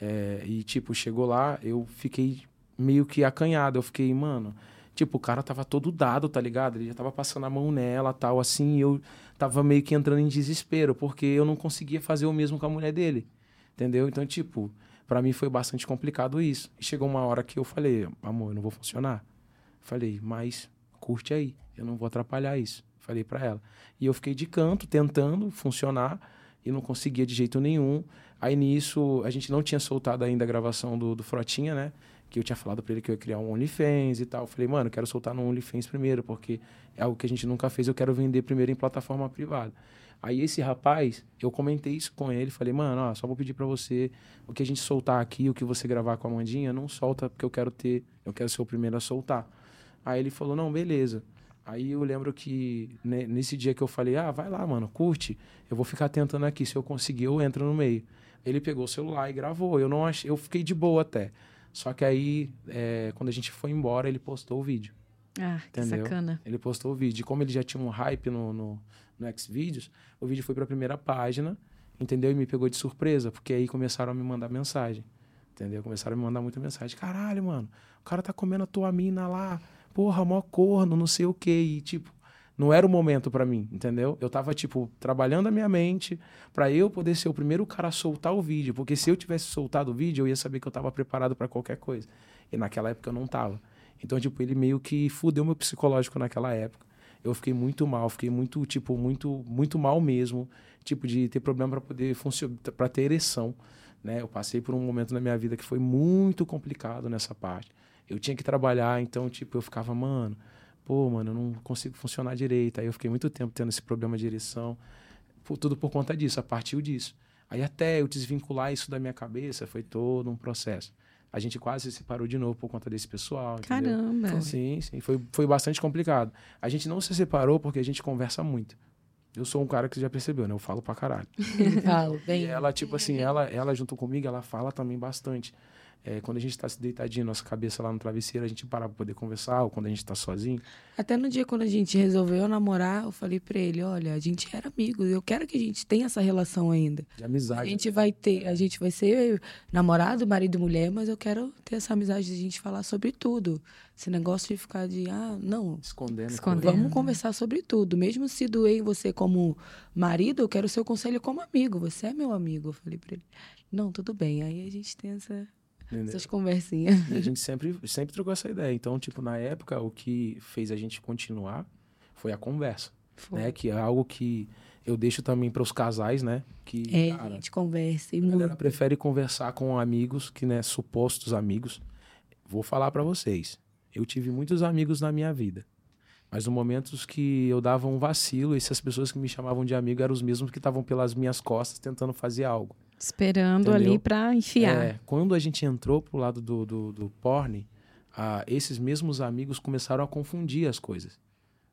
É... E, tipo, chegou lá, eu fiquei meio que acanhado. Eu fiquei, mano. Tipo, o cara tava todo dado, tá ligado? Ele já tava passando a mão nela, tal, assim, e eu tava meio que entrando em desespero, porque eu não conseguia fazer o mesmo com a mulher dele. Entendeu? Então, tipo, para mim foi bastante complicado isso. E chegou uma hora que eu falei, amor, eu não vou funcionar. Falei, mas curte aí, eu não vou atrapalhar isso. Falei para ela. E eu fiquei de canto, tentando funcionar, e não conseguia de jeito nenhum. Aí nisso, a gente não tinha soltado ainda a gravação do, do Frotinha, né? Que eu tinha falado para ele que eu ia criar um OnlyFans e tal. falei, mano, quero soltar no OnlyFans primeiro, porque é algo que a gente nunca fez, eu quero vender primeiro em plataforma privada. Aí esse rapaz, eu comentei isso com ele, falei, mano, ó, só vou pedir para você, o que a gente soltar aqui, o que você gravar com a Mandinha, não solta porque eu quero ter, eu quero ser o primeiro a soltar. Aí ele falou, não, beleza. Aí eu lembro que né, nesse dia que eu falei, ah, vai lá, mano, curte, eu vou ficar tentando aqui, se eu conseguir eu entro no meio. Ele pegou o celular e gravou, eu não achei, eu fiquei de boa até. Só que aí, é, quando a gente foi embora, ele postou o vídeo. Ah, que entendeu? sacana. Ele postou o vídeo. E como ele já tinha um hype no, no, no Xvideos, o vídeo foi para a primeira página, entendeu? E me pegou de surpresa, porque aí começaram a me mandar mensagem, entendeu? Começaram a me mandar muita mensagem. Caralho, mano, o cara tá comendo a tua mina lá, porra, mó corno, não sei o quê. E, tipo, não era o momento para mim, entendeu? Eu tava, tipo, trabalhando a minha mente para eu poder ser o primeiro cara a soltar o vídeo, porque se eu tivesse soltado o vídeo, eu ia saber que eu tava preparado para qualquer coisa. E naquela época eu não tava. Então, tipo, ele meio que fudeu meu psicológico naquela época eu fiquei muito mal, fiquei muito, tipo, muito, muito mal mesmo, tipo, de ter problema para poder funcionar, para ter ereção, né? Eu passei por um momento na minha vida que foi muito complicado nessa parte. Eu tinha que trabalhar, então, tipo, eu ficava, mano, pô, mano, eu não consigo funcionar direito. Aí eu fiquei muito tempo tendo esse problema de ereção, por, tudo por conta disso, a partir disso. Aí até eu desvincular isso da minha cabeça foi todo um processo a gente quase se separou de novo por conta desse pessoal. Entendeu? Caramba! Sim, sim. Foi, foi bastante complicado. A gente não se separou porque a gente conversa muito. Eu sou um cara que você já percebeu, né? Eu falo pra caralho. Falo, bem. E ela, tipo assim, ela, ela junto comigo, ela fala também bastante. É, quando a gente está se deitadinho, nossa cabeça lá no travesseiro, a gente para pra poder conversar, ou quando a gente está sozinho. Até no dia quando a gente resolveu namorar, eu falei para ele, olha, a gente era amigos, eu quero que a gente tenha essa relação ainda. De amizade. A gente vai ter, a gente vai ser namorado, marido e mulher, mas eu quero ter essa amizade de a gente falar sobre tudo. Esse negócio de ficar de, ah, não. Escondendo. Escondendo. Vamos conversar sobre tudo. Mesmo se doer em você como marido, eu quero seu conselho como amigo. Você é meu amigo. Eu falei para ele, não, tudo bem. Aí a gente tem essa Entendeu? Essas conversinhas. E a gente sempre, sempre trocou essa ideia. Então, tipo, na época, o que fez a gente continuar foi a conversa. Foi. Né? Que é algo que eu deixo também para os casais, né? Que, é, cara, a gente conversa. E a galera prefere conversar com amigos, que, né, supostos amigos. Vou falar para vocês. Eu tive muitos amigos na minha vida. Mas no momentos que eu dava um vacilo, essas pessoas que me chamavam de amigo eram os mesmos que estavam pelas minhas costas tentando fazer algo. Esperando Entendeu? ali para enfiar. É, quando a gente entrou pro lado do, do, do porn, ah, esses mesmos amigos começaram a confundir as coisas.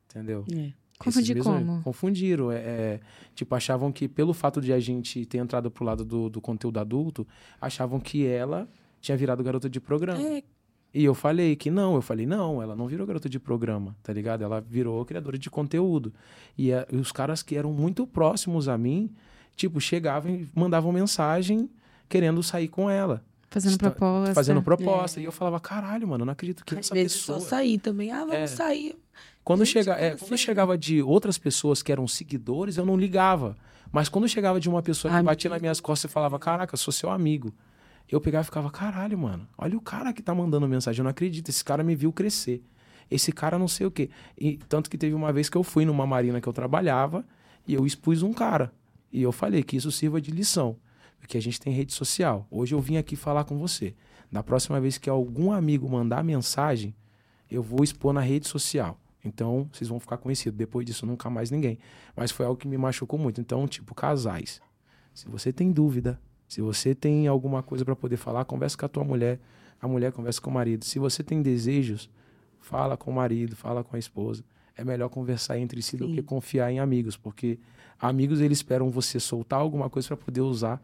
Entendeu? É. Confundir mesmos, como? Confundiram. É, é, tipo, achavam que pelo fato de a gente ter entrado pro lado do, do conteúdo adulto, achavam que ela tinha virado garota de programa. É. E eu falei que não, eu falei, não, ela não virou garota de programa, tá ligado? Ela virou criadora de conteúdo. E, e os caras que eram muito próximos a mim Tipo, chegavam e mandavam mensagem querendo sair com ela. Fazendo proposta. Fazendo proposta. É. E eu falava, caralho, mano, eu não acredito que Às essa vezes pessoa... só sair também. Ah, vamos é. sair. Quando, Gente, chega, é, quando chegava de outras pessoas que eram seguidores, eu não ligava. Mas quando chegava de uma pessoa que batia nas minhas costas e falava, caraca, eu sou seu amigo. Eu pegava e ficava, caralho, mano, olha o cara que tá mandando mensagem. Eu não acredito, esse cara me viu crescer. Esse cara não sei o quê. E tanto que teve uma vez que eu fui numa marina que eu trabalhava e eu expus um cara. E eu falei que isso sirva de lição, porque a gente tem rede social. Hoje eu vim aqui falar com você. Na próxima vez que algum amigo mandar mensagem, eu vou expor na rede social. Então, vocês vão ficar conhecidos. Depois disso, nunca mais ninguém. Mas foi algo que me machucou muito. Então, tipo, casais. Se você tem dúvida, se você tem alguma coisa para poder falar, conversa com a tua mulher. A mulher conversa com o marido. Se você tem desejos, fala com o marido, fala com a esposa. É melhor conversar entre si do Sim. que confiar em amigos, porque amigos eles esperam você soltar alguma coisa para poder usar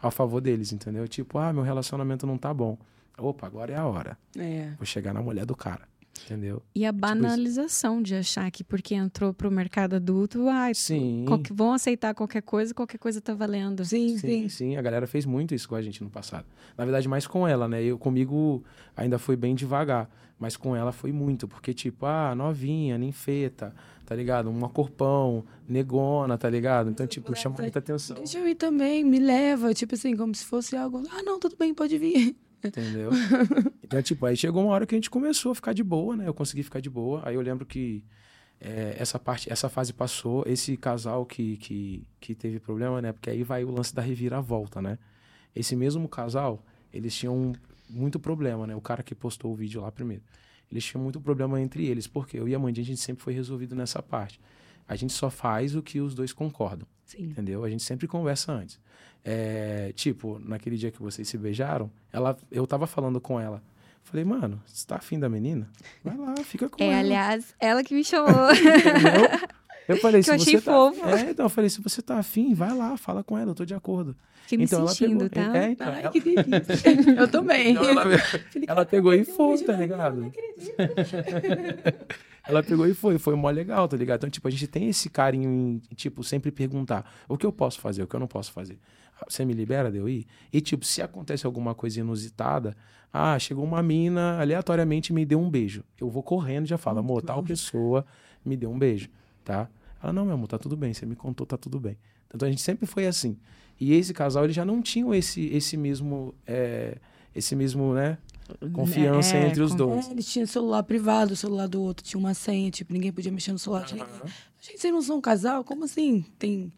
a favor deles, entendeu? Tipo, ah, meu relacionamento não tá bom. Opa, agora é a hora. É. Vou chegar na mulher do cara, entendeu? E a banalização de achar que porque entrou pro mercado adulto, ai, Sim. qualquer- vão aceitar qualquer coisa, qualquer coisa tá valendo. Sim, Sim, sim. sim, a galera fez muito isso com a gente no passado. Na verdade, mais com ela, né? Eu comigo ainda foi bem devagar, mas com ela foi muito, porque tipo, ah, novinha, ninfeta, tá ligado? Uma corpão, negona, tá ligado? Então, tipo, chama muita atenção, Deixa eu ir também, me leva. Tipo assim, como se fosse algo. Ah, não, tudo bem, pode vir. Entendeu? Então, tipo, aí chegou uma hora que a gente começou a ficar de boa, né? Eu consegui ficar de boa. Aí eu lembro que é, essa parte, essa fase passou, esse casal que, que, que teve problema, né? Porque aí vai o lance da reviravolta, né? Esse mesmo casal, eles tinham muito problema, né? O cara que postou o vídeo lá primeiro. Eles tinham muito problema entre eles, porque eu e a Mandinha, a gente sempre foi resolvido nessa parte. A gente só faz o que os dois concordam, Sim. entendeu? A gente sempre conversa antes. É, tipo, naquele dia que vocês se beijaram, ela, eu tava falando com ela. Falei, mano, você tá afim da menina? Vai lá, fica com É, ela. aliás, ela que me chamou. Entendeu? Eu falei, Que se eu achei você tá... fofo. É, então eu falei, se você tá afim, vai lá, fala com ela, eu tô de acordo. Fiquei me então sentindo, ela pegou, tá? É, então, Ai, ela, que delícia. eu também. então ela, ela pegou e "Caraca, foi, tá ligado? não acredito. ela pegou e foi, foi mó legal, tá ligado? Então, tipo, a gente tem esse carinho em, tipo, sempre perguntar o que eu posso fazer, o que eu não posso fazer. Você me libera de eu ir? E, tipo, se acontece alguma coisa inusitada, ah, chegou uma mina, aleatoriamente me deu um beijo. Eu vou correndo e já falo, amor, tal pessoa me deu um beijo, tá? Ela, não, meu amor, tá tudo bem, você me contou, tá tudo bem. Então, a gente sempre foi assim. E esse casal, eles já não tinham esse, esse mesmo, é, esse mesmo, né, confiança É, entre os dois. É, eles tinham celular privado, o celular do outro tinha uma senha, tipo, ninguém podia mexer no celular ninguém. Gente, vocês não são um casal? Como assim? Tem.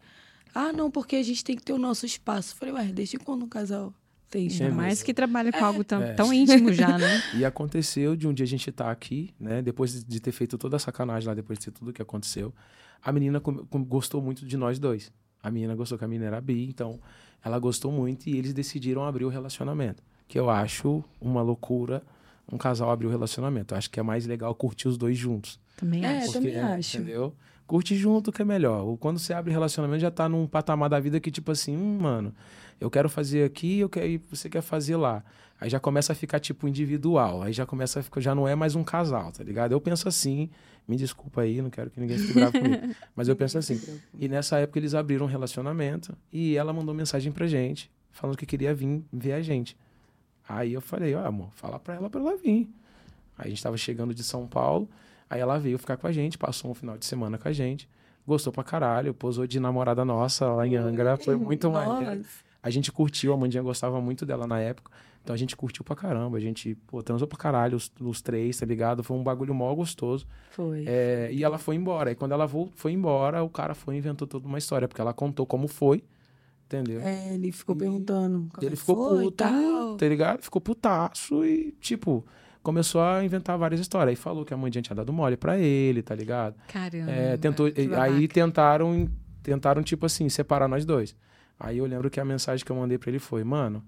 Ah, não, porque a gente tem que ter o nosso espaço. Falei, ué, desde quando um casal tem espaço? Mais que trabalha com algo tão, É. tão íntimo já, né? E aconteceu de um dia a gente estar aqui, né? Depois de ter feito toda a sacanagem lá, depois de ter tudo que aconteceu, a menina com- com- gostou muito de nós dois. A menina gostou que a menina era bi, então ela gostou muito e eles decidiram abrir o relacionamento. Que eu acho uma loucura um casal abrir o relacionamento. Eu acho que é mais legal curtir os dois juntos. Também É, acho. também acho. Entendeu? Curte junto que é melhor. Ou Quando você abre relacionamento, já tá num patamar da vida que, tipo assim, hum, mano, eu quero fazer aqui, eu quero, e você quer fazer lá. Aí já começa a ficar, tipo, individual. Aí já começa a ficar, já não é mais um casal, tá ligado? Eu penso assim, me desculpa aí, não quero que ninguém fique bravo comigo. Mas eu penso assim. E nessa época eles abriram um relacionamento e ela mandou mensagem pra gente, falando que queria vir ver a gente. Aí eu falei, ó, amor, fala pra ela pra ela vir. Aí a gente tava chegando de São Paulo, aí ela veio ficar com a gente, passou um final de semana com a gente, gostou pra caralho, posou de namorada nossa lá em Angra, foi muito maneiro. A gente curtiu, a Mandinha gostava muito dela na época, então a gente curtiu pra caramba, a gente, pô, transou pra caralho os, os três, tá ligado? Foi um bagulho mó gostoso. Foi. É, e ela foi embora, e quando ela foi embora, o cara foi e inventou toda uma história, porque ela contou como foi, entendeu? É, ele ficou perguntando. como Ele ficou foi e tal. tá ligado? Ficou putaço e, tipo, começou a inventar várias histórias. Aí falou que a mãe tinha dado mole pra ele, tá ligado? Caramba. É, tentou, e- aí tentaram, tentaram, tipo assim, separar nós dois. Aí eu lembro que a mensagem que eu mandei pra ele foi, mano,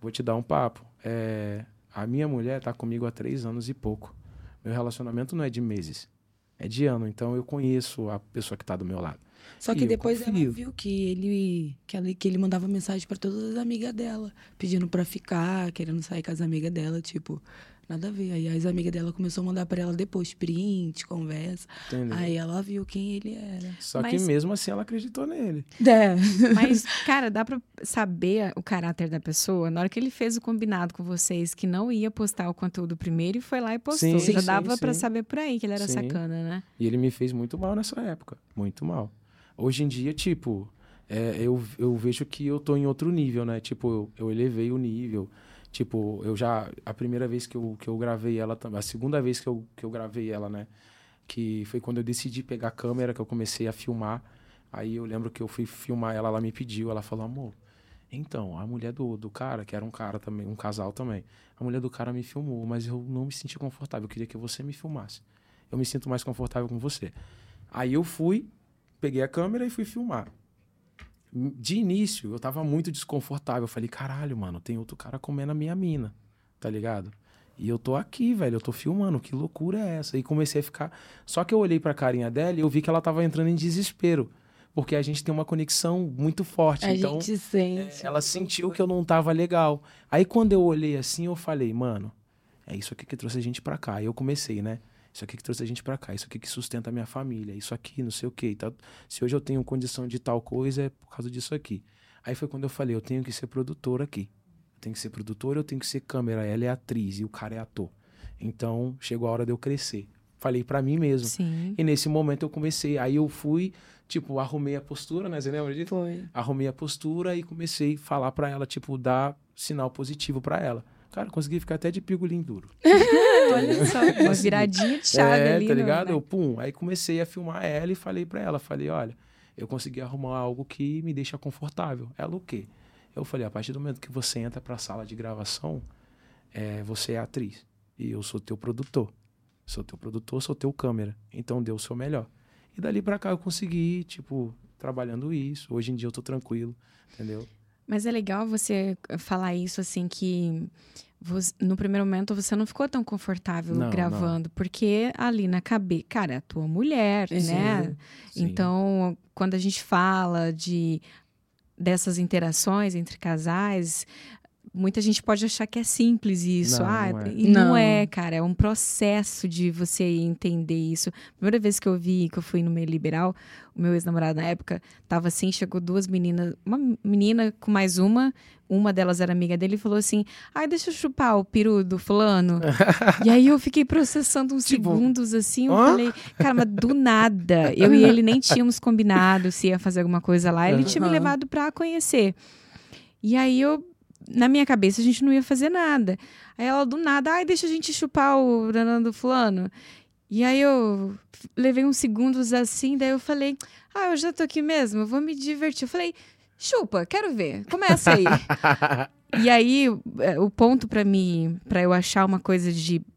vou te dar um papo. É, a minha mulher tá comigo há três anos e pouco. Meu relacionamento não é de meses, é de ano. Então eu conheço a pessoa que tá do meu lado. Só E que eu depois ela viu que ele, que, ela, que ele mandava mensagem pra todas as amigas dela, pedindo pra ficar, querendo sair com as amigas dela, tipo, nada a ver. Aí as amigas dela começou a mandar pra ela depois print, conversa. Entendeu? Aí ela viu quem ele era. Só Mas- que mesmo assim ela acreditou nele. É. Mas, cara, dá pra saber o caráter da pessoa na hora que ele fez o combinado com vocês que não ia postar o conteúdo primeiro e foi lá e postou. Sim, Já sim, dava pra sim. saber por aí que ele era Sim. sacana, né? E ele me fez muito mal nessa época. Muito mal. Hoje em dia, tipo, é, eu, eu vejo que eu tô em outro nível, né? Tipo, eu, eu elevei o nível. Tipo, eu já. A primeira vez que eu, que eu gravei ela também. A segunda vez que eu, que eu gravei ela, né? Que foi quando eu decidi pegar a câmera, que eu comecei a filmar. Aí eu lembro que eu fui filmar ela, ela me pediu, ela falou, amor. Então, a mulher do, do cara, que era um cara também, um casal também, a mulher do cara me filmou, mas eu não me senti confortável. Eu queria que você me filmasse. Eu me sinto mais confortável com você. Aí eu fui, peguei a câmera e fui filmar. De início, eu tava muito desconfortável. Eu falei, caralho, mano, tem outro cara comendo a minha mina, tá ligado? E eu tô aqui, velho, eu tô filmando, que loucura é essa? E comecei a ficar. Só que eu olhei pra carinha dela e eu vi que ela tava entrando em desespero. Porque a gente tem uma conexão muito forte. A então, gente sente. ela sentiu que eu não tava legal. Aí quando eu olhei assim, eu falei, mano, é isso aqui que trouxe a gente pra cá. Aí eu comecei, né? Isso aqui que trouxe a gente pra cá, isso aqui que sustenta a minha família, isso aqui, não sei o quê. Tá? Se hoje eu tenho condição de tal coisa, é por causa disso aqui. Aí foi quando eu falei, eu tenho que ser produtor aqui. Eu tenho que ser produtor, eu tenho que ser câmera. Ela é atriz e o cara é ator. Então, chegou a hora de eu crescer. Falei pra mim mesmo. Sim. E nesse momento eu comecei. Aí eu fui, tipo, arrumei a postura, né? Você lembra disso? Foi. Arrumei a postura e comecei a falar pra ela, tipo, dar sinal positivo pra ela. Cara, consegui ficar até de pigolim duro. Olha só, uma viradinha de chave é, ali. tá no- ligado? né? Eu, pum. Aí comecei a filmar ela e falei pra ela, falei, olha, eu consegui arrumar algo que me deixa confortável. Ela o quê? Eu falei, a partir do momento que você entra pra sala de gravação, é, você é atriz. E eu sou teu produtor. Sou teu produtor, sou teu câmera. Então dê o seu melhor. E dali pra cá eu consegui, tipo, trabalhando isso. Hoje em dia eu tô tranquilo, entendeu? Mas é legal você falar isso assim que no primeiro momento você não ficou tão confortável Não, gravando, porque ali na cabeça, cara, é a tua mulher, Sim. né? Sim. Então, quando a gente fala de dessas interações entre casais, muita gente pode achar que é simples isso. Não, ah, não é. e não. Não. é, cara, é um processo de você entender isso. Primeira vez que eu vi que eu fui no meio liberal, o meu ex-namorado na época tava assim, chegou duas meninas, uma menina com mais uma, uma delas era amiga dele e falou assim: "Ai, deixa eu chupar o peru do fulano". e aí eu fiquei processando uns Tipo, segundos assim, eu hã? falei: "Cara, mas do nada, eu e ele nem tínhamos combinado se ia fazer alguma coisa lá, ele tinha me levado pra conhecer". E aí eu na minha cabeça a gente não ia fazer nada. Aí ela do nada, ai, deixa a gente chupar o danão do fulano. E aí eu levei uns segundos assim, daí eu falei, ah, eu já tô aqui mesmo, eu vou me divertir. Eu falei, chupa, quero ver, começa aí. e aí é, o ponto pra mim, pra eu achar uma coisa de "Ok,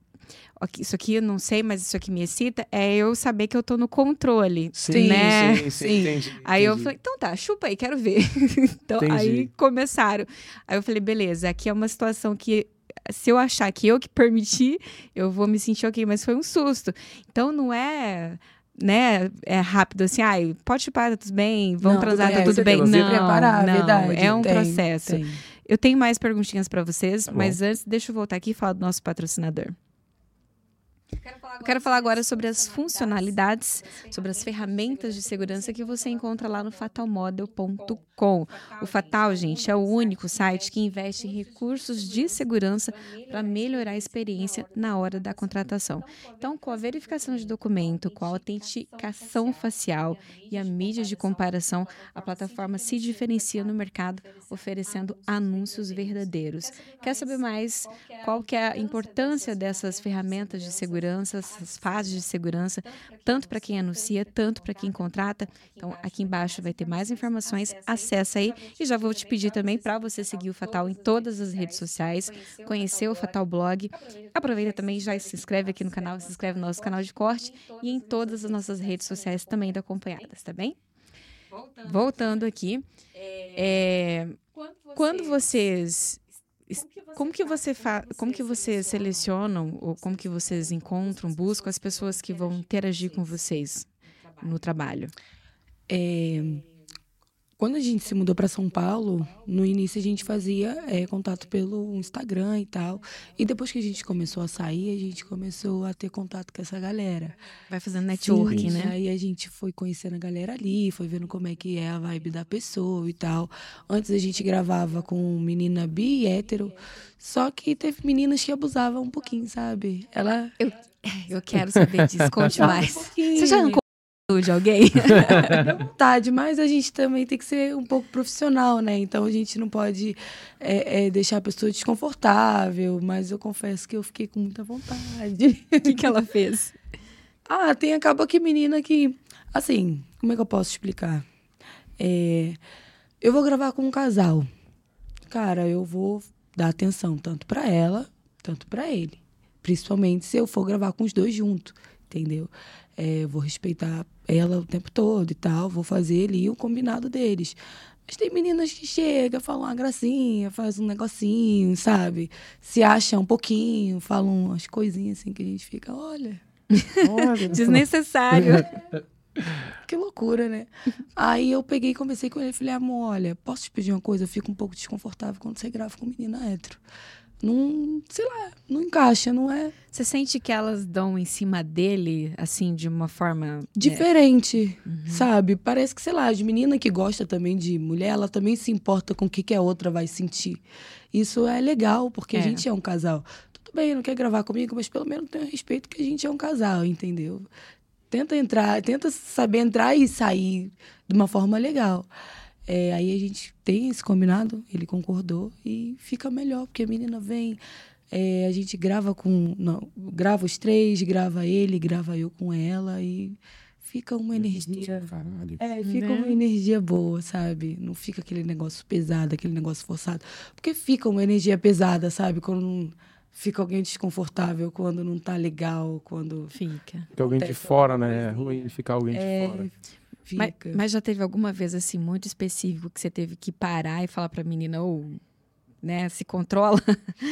isso aqui eu não sei, mas isso aqui me excita, é eu saber que eu tô no controle, Sim, né? sim, sim, Sim. entendi, Aí eu entendi. falei, então tá, chupa aí, quero ver. então, Entendi. aí começaram. Aí eu falei, beleza, aqui é uma situação que, se eu achar que eu que permiti, eu vou me sentir ok, mas foi um susto. Então não é. Né, é rápido assim, ai, pode chupar, tá tudo bem, vamos Não, transar, tá bem. tudo bem. Não, preparar, não, verdade. é um Tem, processo. tem. Eu tenho mais perguntinhas para vocês, Tá mas antes, deixa eu voltar aqui e falar do nosso Kind of Eu quero falar agora sobre as funcionalidades, sobre as ferramentas de segurança que você encontra lá no fatalmodel.com. O Fatal, gente, é o único site que investe em recursos de segurança para melhorar a experiência na hora da contratação. Então, com a verificação de documento, com a autenticação facial e a mídia de comparação, a plataforma se diferencia no mercado, oferecendo anúncios verdadeiros. Quer saber mais qual que é a importância dessas ferramentas de segurança, essas fases de segurança, tanto para quem anuncia, tanto para quem contrata? Então, aqui embaixo vai ter mais informações, acessa aí e já vou te pedir também para você seguir o Fatal em todas as redes sociais, conhecer o Fatal Blog. Aproveita também, já se inscreve aqui no canal, se inscreve no nosso canal de corte e em todas as nossas redes sociais também da Acompanhadas, tá bem? Voltando aqui, é, quando vocês como que você fa... como que vocês selecionam ou como que vocês encontram, buscam as pessoas que vão interagir com vocês no trabalho? É, quando a gente se mudou para São Paulo, no início a gente fazia é, contato pelo Instagram e tal. E depois que a gente começou a sair, a gente começou a ter contato com essa galera. Vai fazendo networking, né? Aí a gente foi conhecendo a galera ali, foi vendo como é que é a vibe da pessoa e tal. Antes a gente gravava com menina bi e hétero, só que teve meninas que abusavam um pouquinho, sabe? Ela. Eu quero saber disso, conte mais. Um. Você já arrancou de alguém? Dá vontade, mas a gente também tem que ser um pouco profissional, né? Então a gente não pode é, é, deixar a pessoa desconfortável, mas eu confesso que eu fiquei com muita vontade. O que, que ela fez? Ah, tem acaba que menina que. Assim, como é que eu posso explicar? É, eu vou gravar com um casal. Cara, eu vou dar atenção tanto pra ela, tanto pra ele. Principalmente se eu for gravar com os dois juntos, entendeu? É, vou respeitar ela o tempo todo e tal, vou fazer ali o combinado deles. Mas tem meninas que chegam, falam uma gracinha, faz um negocinho, sabe? Se acham um pouquinho, falam umas coisinhas assim que a gente fica, olha. Olha, Desnecessário. Que loucura, né? Aí eu peguei e conversei com ele. Falei, amor, olha, posso te pedir uma coisa? Eu fico um pouco desconfortável quando você grava com menina hétero. Não, sei lá, não encaixa, não é Você sente que elas dão em cima dele, assim, de uma forma. diferente, sabe? Parece que, sei lá, as meninas que gostam também de mulher, ela também se importa com o que, que a outra vai sentir. Isso é legal, porque É. a gente é um casal. Tudo bem, não quer gravar comigo, mas pelo menos tenha respeito que a gente é um casal, entendeu? Tenta entrar, tenta saber entrar e sair de uma forma legal. É, aí a gente tem esse combinado, ele concordou e fica melhor, porque a menina vem, é, a gente grava com. Não, grava os três, grava ele, grava eu com ela e fica uma energia. Caralho. É, fica Né? uma energia boa, sabe? Não fica aquele negócio pesado, aquele negócio forçado. Porque fica uma energia pesada, sabe? Quando não- fica alguém desconfortável, quando não tá legal, quando. Fica. Porque alguém de fora, né? É ruim ficar alguém de É, fora. Mas, fica. mas já teve alguma vez, assim, muito específico que você teve que parar e falar pra menina, ou, né, se controla?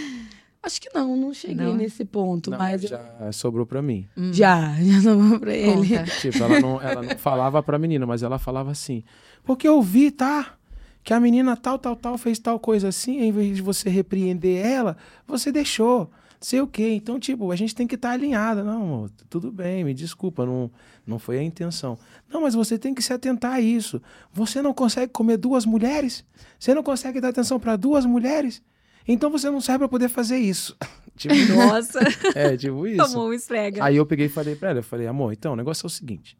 Acho que não, não cheguei Não? nesse ponto, Não, mas eu- já sobrou pra mim. já, já sobrou pra ele. Conta. Tipo, ela não, ela não falava pra menina, mas ela falava assim. Porque eu vi, tá? Que a menina tal, tal, tal fez tal coisa assim, em vez de você repreender ela, você deixou. Sei o quê. Então, tipo, a gente tem que estar alinhada. Não, tudo bem, me desculpa, não, não foi a intenção. Não, mas você tem que se atentar a isso. Você não consegue comer duas mulheres? Você não consegue dar atenção pra duas mulheres? Então você não serve pra poder fazer isso. tipo, Nossa, é, tipo isso. tomou um esfrega. Aí eu peguei e falei pra ela, eu falei, amor, então, o negócio é o seguinte.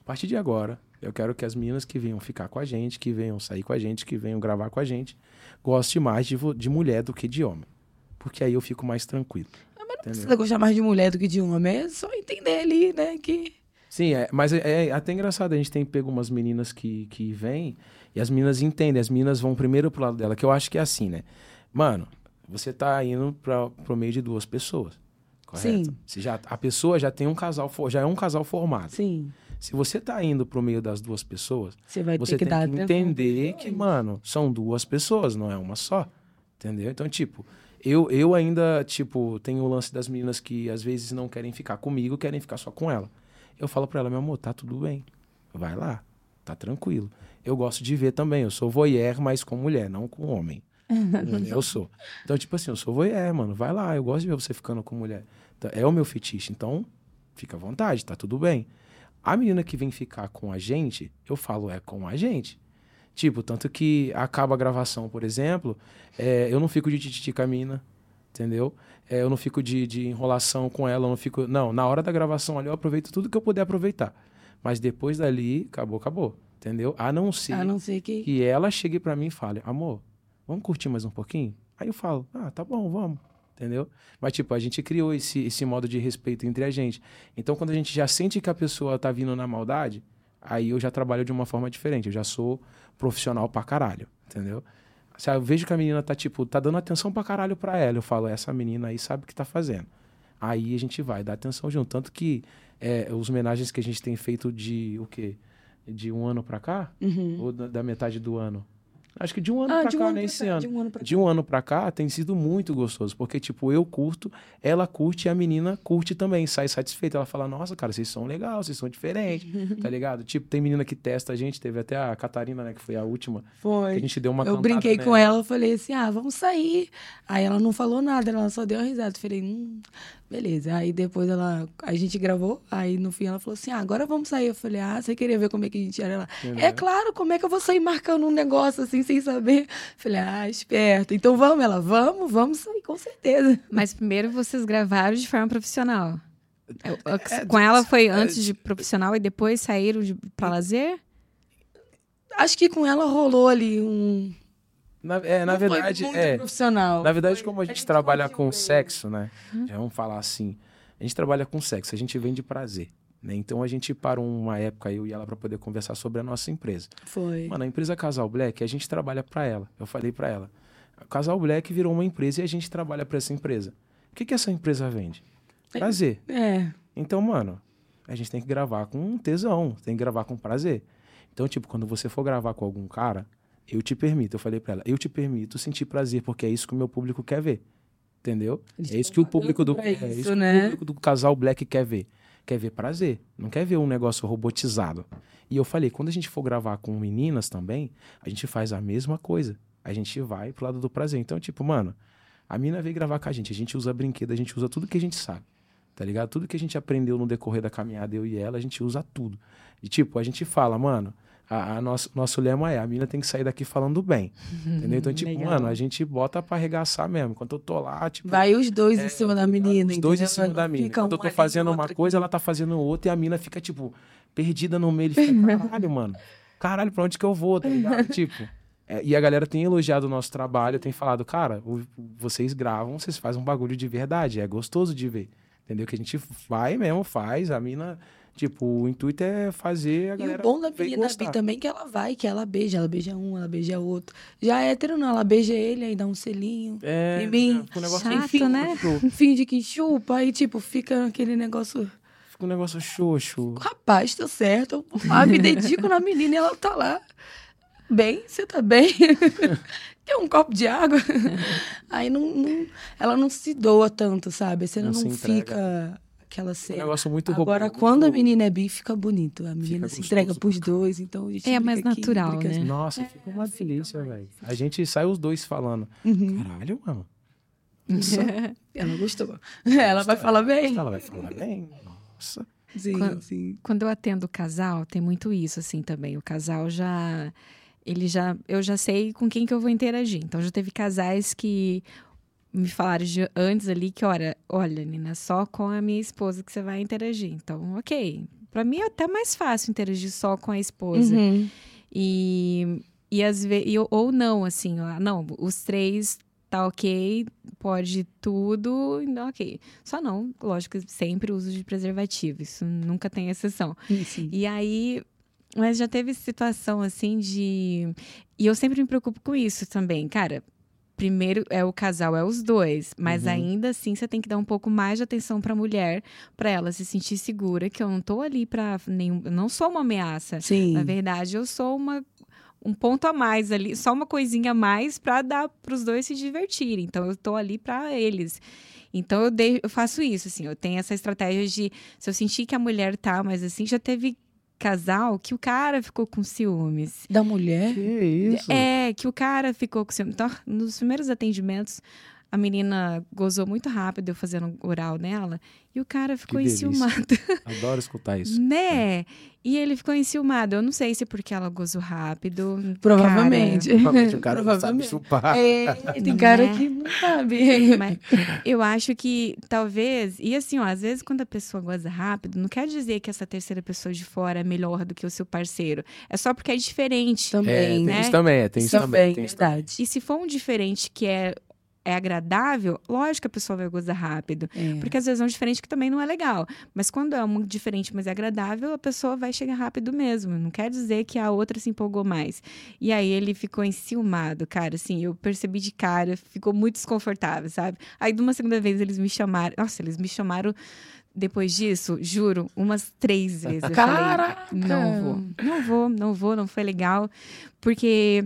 A partir de agora, eu quero que as meninas que venham ficar com a gente, que venham sair com a gente, que venham gravar com a gente, gostem mais de, de mulher do que de homem. Porque aí eu fico mais tranquilo. Entendeu? Precisa gostar mais de mulher do que de homem. É só entender ali, né? Que. Sim, é, mas é, é até engraçado, a gente tem pego umas meninas que, que vêm e as meninas entendem, as meninas vão primeiro pro lado dela, que eu acho que é assim, né? Mano, você tá indo pra, pro meio de duas pessoas. Correto? Sim. Você já, a pessoa já tem um casal, já é um casal formado. Sim. Se você tá indo pro meio das duas pessoas, Você vai você ter que tem que entender que, mano, são duas pessoas, não é uma só. Entendeu? Então, tipo, eu, eu ainda, tipo, tenho o lance das meninas que às vezes não querem ficar comigo, querem ficar só com ela. Eu falo pra ela, meu amor, tá tudo bem. Vai lá, tá tranquilo. Eu gosto de ver também, eu sou voyeur, mas com mulher, não com homem. Eu sou. Então, tipo assim, eu sou voyeur, mano. Vai lá, eu gosto de ver você ficando com mulher. Então, é o meu fetiche, então fica à vontade, tá tudo bem. A menina que vem ficar com a gente, eu falo, é com a gente. Tipo, tanto que acaba a gravação, por exemplo, é, eu não fico de tititi com a mina, entendeu? É, eu não fico de, de enrolação com ela, eu não fico. Não, na hora da gravação ali eu aproveito tudo que eu puder aproveitar. Mas depois dali, acabou, acabou. Entendeu? A não ser A não ser que. que ela chegue pra mim e fale, amor, vamos curtir mais um pouquinho? Aí eu falo, ah, tá bom, vamos. Entendeu? Mas, tipo, a gente criou esse, esse modo de respeito entre a gente. Então, quando a gente já sente que a pessoa tá vindo na maldade, aí eu já trabalho de uma forma diferente. Eu já sou profissional pra caralho, entendeu? Se eu vejo que a menina tá, tipo, tá dando atenção pra caralho pra ela, eu falo, essa menina aí sabe o que tá fazendo. Aí a gente vai dar atenção junto. Tanto que é, os homenagens que a gente tem feito de, o quê? De um ano pra cá? Uhum. Ou da, da metade do ano? Acho que de um ano Ah, pra de um cá, ano né? pra cá, ano. de um ano pra De um ano pra cá tem sido muito gostoso, porque, tipo, eu curto, ela curte e a menina curte também, sai satisfeita. Ela fala, nossa, cara, vocês são legais, vocês são diferentes, tá ligado? Tipo, tem menina que testa a gente, teve até a Catarina, né, que foi a última, que Foi. a gente deu uma Eu cantada brinquei nela. com ela, eu falei assim, ah, vamos sair. Aí ela não falou nada, ela só deu uma risada. Eu falei, hum, beleza. Aí depois ela, a gente gravou, aí no fim ela falou assim, ah, agora vamos sair. Eu falei, ah, você queria ver como é que a gente era? Ela, é claro, como é que eu vou sair marcando um negócio assim, sem saber? Eu falei, ah, esperto. Então vamos, ela, vamos, vamos sair, com certeza. Mas primeiro vocês gravaram de forma profissional. Eu- eu- é, com ela foi é, antes de profissional e depois saíram de, pra lazer? Acho que com ela rolou ali um... Na, é, na verdade, é. profissional. Na verdade, Foi- como a gente gente trabalha com ele. sexo, né? Já vamos falar assim. A gente trabalha com sexo, a gente vende prazer. Né? Então a gente parou uma época, eu e ela, para poder conversar sobre a nossa empresa. Foi. Mano, a empresa Casal Black, a gente trabalha para ela. Eu falei para ela. O Casal Black virou uma empresa e a gente trabalha para essa empresa. O que, que essa empresa vende? Prazer. É, Então, mano, a gente tem que gravar com tesão, tem que gravar com prazer. Então, tipo, quando você for gravar com algum cara, eu te permito. Eu falei pra ela, eu te permito sentir prazer, porque é isso que o meu público quer ver. Entendeu? Eles é isso que o público do, é isso, isso né? o público do casal black quer ver. Quer ver prazer, não quer ver um negócio robotizado. E eu falei, quando a gente for gravar com meninas também, a gente faz a mesma coisa. A gente vai pro lado do prazer. Então, tipo, mano, a mina veio gravar com a gente, a gente usa brinquedo, a gente usa tudo que a gente sabe. Tá ligado? Tudo que a gente aprendeu no decorrer da caminhada, eu e ela, a gente usa tudo. E tipo, a gente fala, mano, a, a nosso, nosso lema é, a mina tem que sair daqui falando bem. Entendeu? Então, tipo, Legal. mano, a gente bota pra arregaçar mesmo. Quando eu tô lá, tipo, Vai os dois em cima da menina. os dois em entendeu? cima Não da mina. fica Quando eu tô fazendo uma aqui. coisa, ela tá fazendo outra e a mina fica, tipo, perdida no meio. Fica, caralho, mano. Caralho, pra onde que eu vou, tá ligado? tipo. é, e a galera tem elogiado o nosso trabalho, tem falado, cara, vocês gravam, vocês fazem um bagulho de verdade, é gostoso de ver. Entendeu? Que a gente vai mesmo, faz, a mina, tipo, o intuito é fazer a E o galera. bom da e menina bi também é que ela vai, que ela beija. Ela beija um, ela beija outro. Já hétero não, ela beija ele, aí dá um selinho. É, em mim. fica um negócio Chato, xoxo, né? Finge que chupa, aí tipo, fica aquele negócio... Fica um negócio xoxo. Rapaz, tô certo. Eu ah, me dedico na menina e ela tá lá. Bem, você tá bem? Quer um copo de água? Aí não, não- ela não se doa tanto, sabe? Cena Não não, se entrega. fica aquela Um cena. negócio muito Agora, robô, quando a muito- menina é bi, fica bonito. A menina se gostoso entrega pros dois, então a gente É mais aqui, natural, brinca- né? Nossa, fica uma delícia, velho. A gente sai os dois falando. Uhum. Caralho, mano. Ela gostou. Ela vai falar bem. Ela vai falar bem. Nossa. Sim, Quando- sim. Quando eu atendo o casal, tem muito isso assim também. O casal já ele já eu já sei com quem que eu vou interagir. Então já teve casais que me falaram antes ali que, olha, olha, Nina, só com a minha esposa que você vai interagir. Então, OK. Pra mim é até mais fácil interagir só com a esposa. Uhum. E, e às vezes, ou não, assim, ó, não, os três tá ok, pode tudo, não, ok. Só não, lógico, sempre uso de preservativo, isso nunca tem exceção. Sim. E aí, mas já teve situação assim de. E eu sempre me preocupo com isso também, cara. Primeiro é o casal, é os dois, mas Uhum. ainda assim você tem que dar um pouco mais de atenção pra mulher, pra ela se sentir segura, que eu não tô ali pra nenhum, eu não sou uma ameaça. Sim. Na verdade, eu sou uma um ponto a mais ali, só uma coisinha a mais para dar para os dois se divertirem. Então eu tô ali para eles. Então eu, dei- eu faço isso, assim, eu tenho essa estratégia de se eu sentir que a mulher tá, mas assim, já teve casal que o cara ficou com ciúmes. Da mulher? Que isso? É, que o cara ficou com ciúmes. Então, nos primeiros atendimentos, a menina gozou muito rápido, eu fazendo oral nela, e o cara ficou delícia. enciumado. Adoro escutar isso. Né? E ele ficou enciumado. Eu não sei se porque ela gozou rápido. Provavelmente. Provavelmente o cara não sabe Provavelmente. chupar. É, tem cara Né? que não sabe. Mas eu acho que talvez. E assim, ó, às vezes quando a pessoa goza rápido, não quer dizer que essa terceira pessoa de fora é melhor do que o seu parceiro. É só porque é diferente. É, Também, tem né? isso também, é, tem isso também. Também, Tem isso verdade. E se for um diferente que é, é agradável, lógico que a pessoa vai gozar rápido. É. Porque às vezes é um diferente que também não é legal. Mas quando é um diferente, mas é agradável, a pessoa vai chegar rápido mesmo. Não quer dizer que a outra se empolgou mais. E aí ele ficou enciumado, cara. Assim, eu percebi de cara, ficou muito desconfortável, sabe? Aí de uma segunda vez eles me chamaram. Nossa, eles me chamaram. Depois disso, juro, umas três vezes. Eu Caraca! falei, não vou, não vou, não vou, não foi legal. Porque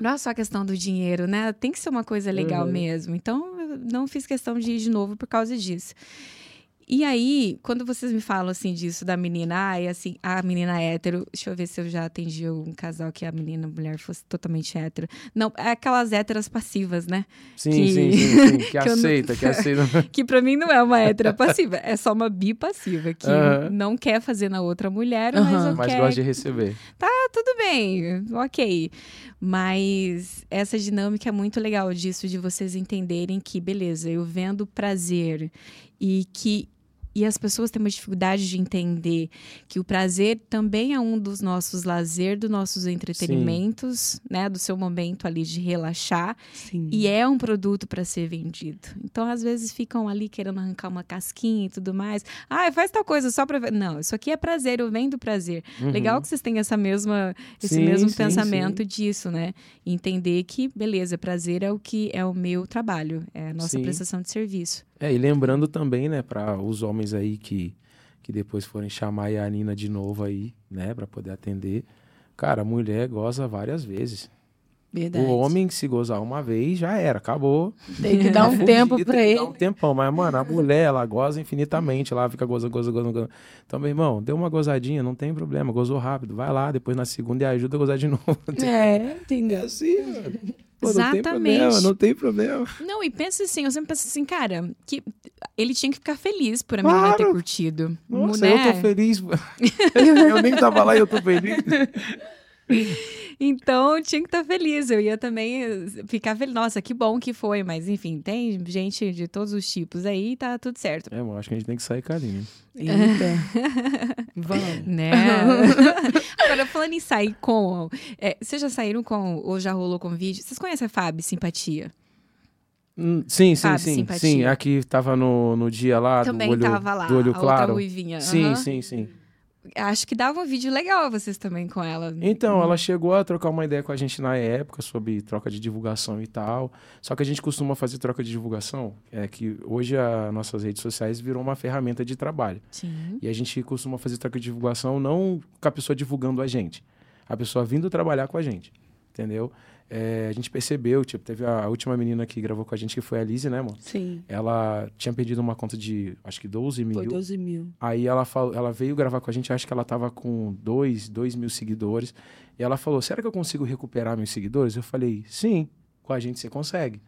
não é só a questão do dinheiro, né? Tem que ser uma coisa legal Uhum. mesmo. Então, eu não fiz questão de ir de novo por causa disso. E aí, quando vocês me falam assim disso da menina, ai, assim, a menina hétero, deixa eu ver se eu já atendi um casal que a menina, a mulher fosse totalmente hétero. Não, é aquelas héteras passivas, né? Sim, que- sim, sim, sim. Que, que eu não- aceita, que aceita. Que pra mim não é uma hétera passiva, é só uma bipassiva, que não quer fazer na outra mulher, mas Mas quero gosta de receber. tudo bem, ok. Mas essa dinâmica é muito legal disso, de vocês entenderem que, beleza, eu vendo prazer e que. E as pessoas têm uma dificuldade de entender que o prazer também é um dos nossos lazer, dos nossos entretenimentos, né? Do seu momento ali de relaxar. Sim. E é um produto para ser vendido. Então, às vezes, ficam ali querendo arrancar uma casquinha e tudo mais. Ah, faz tal coisa só para. Não, isso aqui é prazer, eu vendo prazer. Uhum. Legal que vocês tenham essa mesma, esse Sim, mesmo sim, pensamento disso, né? Entender que, beleza, prazer é o que é o meu trabalho, é a nossa Sim. prestação de serviço. É, e lembrando também, né, para os homens aí que, que depois forem chamar a Nina de novo aí, né, para poder atender. Cara, a mulher goza várias vezes. Verdade. O homem, se gozar uma vez, já era, acabou. Tem que dar um tempo tem pra que ele. Dar um tempão, mas, mano, a mulher, ela goza infinitamente, lá fica gozando, gozando, gozando, gozando. Então, meu irmão, deu uma gozadinha, não tem problema, gozou rápido, vai lá, depois na segunda e ajuda a gozar de novo. É, entendeu? assim, mano. Pô, Não tem Exatamente. problema, não tem problema. Não, e pensa assim, eu sempre penso assim, cara, que ele tinha que ficar feliz por a menina ter Claro. curtido. Nossa, né? eu tô feliz. eu nem tava lá e eu tô feliz. Então eu tinha que estar feliz. Eu ia também eh, ficar feliz. Nossa, que bom que foi, mas enfim, tem gente de todos os tipos aí e tá tudo certo. É, mano, acho que a gente tem que sair Aline. Eita. Vamos. Né? Agora, falando em sair com. é, vocês já saíram com ou já rolou com vídeo? Vocês conhecem a Fábio Simpatia? Hum, Sim, sim, Sabe, sim. simpatia. Sim, aqui tava no, no dia lá Também do olho, tava lá, do olho a claro. outra ruivinha. Sim, sim, sim. Acho que dava um vídeo legal vocês também com ela. Então, ela chegou a trocar uma ideia com a gente na época sobre troca de divulgação e tal. Só que a gente costuma fazer troca de divulgação, é que hoje as nossas redes sociais virou uma ferramenta de trabalho. Sim. E a gente costuma fazer troca de divulgação não com a pessoa divulgando a gente, a pessoa vindo trabalhar com a gente, entendeu? É, a gente percebeu, tipo, teve a última menina que gravou com a gente, que foi a Lizzie, né, amor? Sim. Ela tinha perdido uma conta de, acho que 12 mil. Foi 12 mil. Aí ela, falou, ela veio gravar com a gente, acho que ela tava com 2, dois mil seguidores. E ela falou, será que eu consigo recuperar meus seguidores? Eu falei, sim, com a gente você consegue.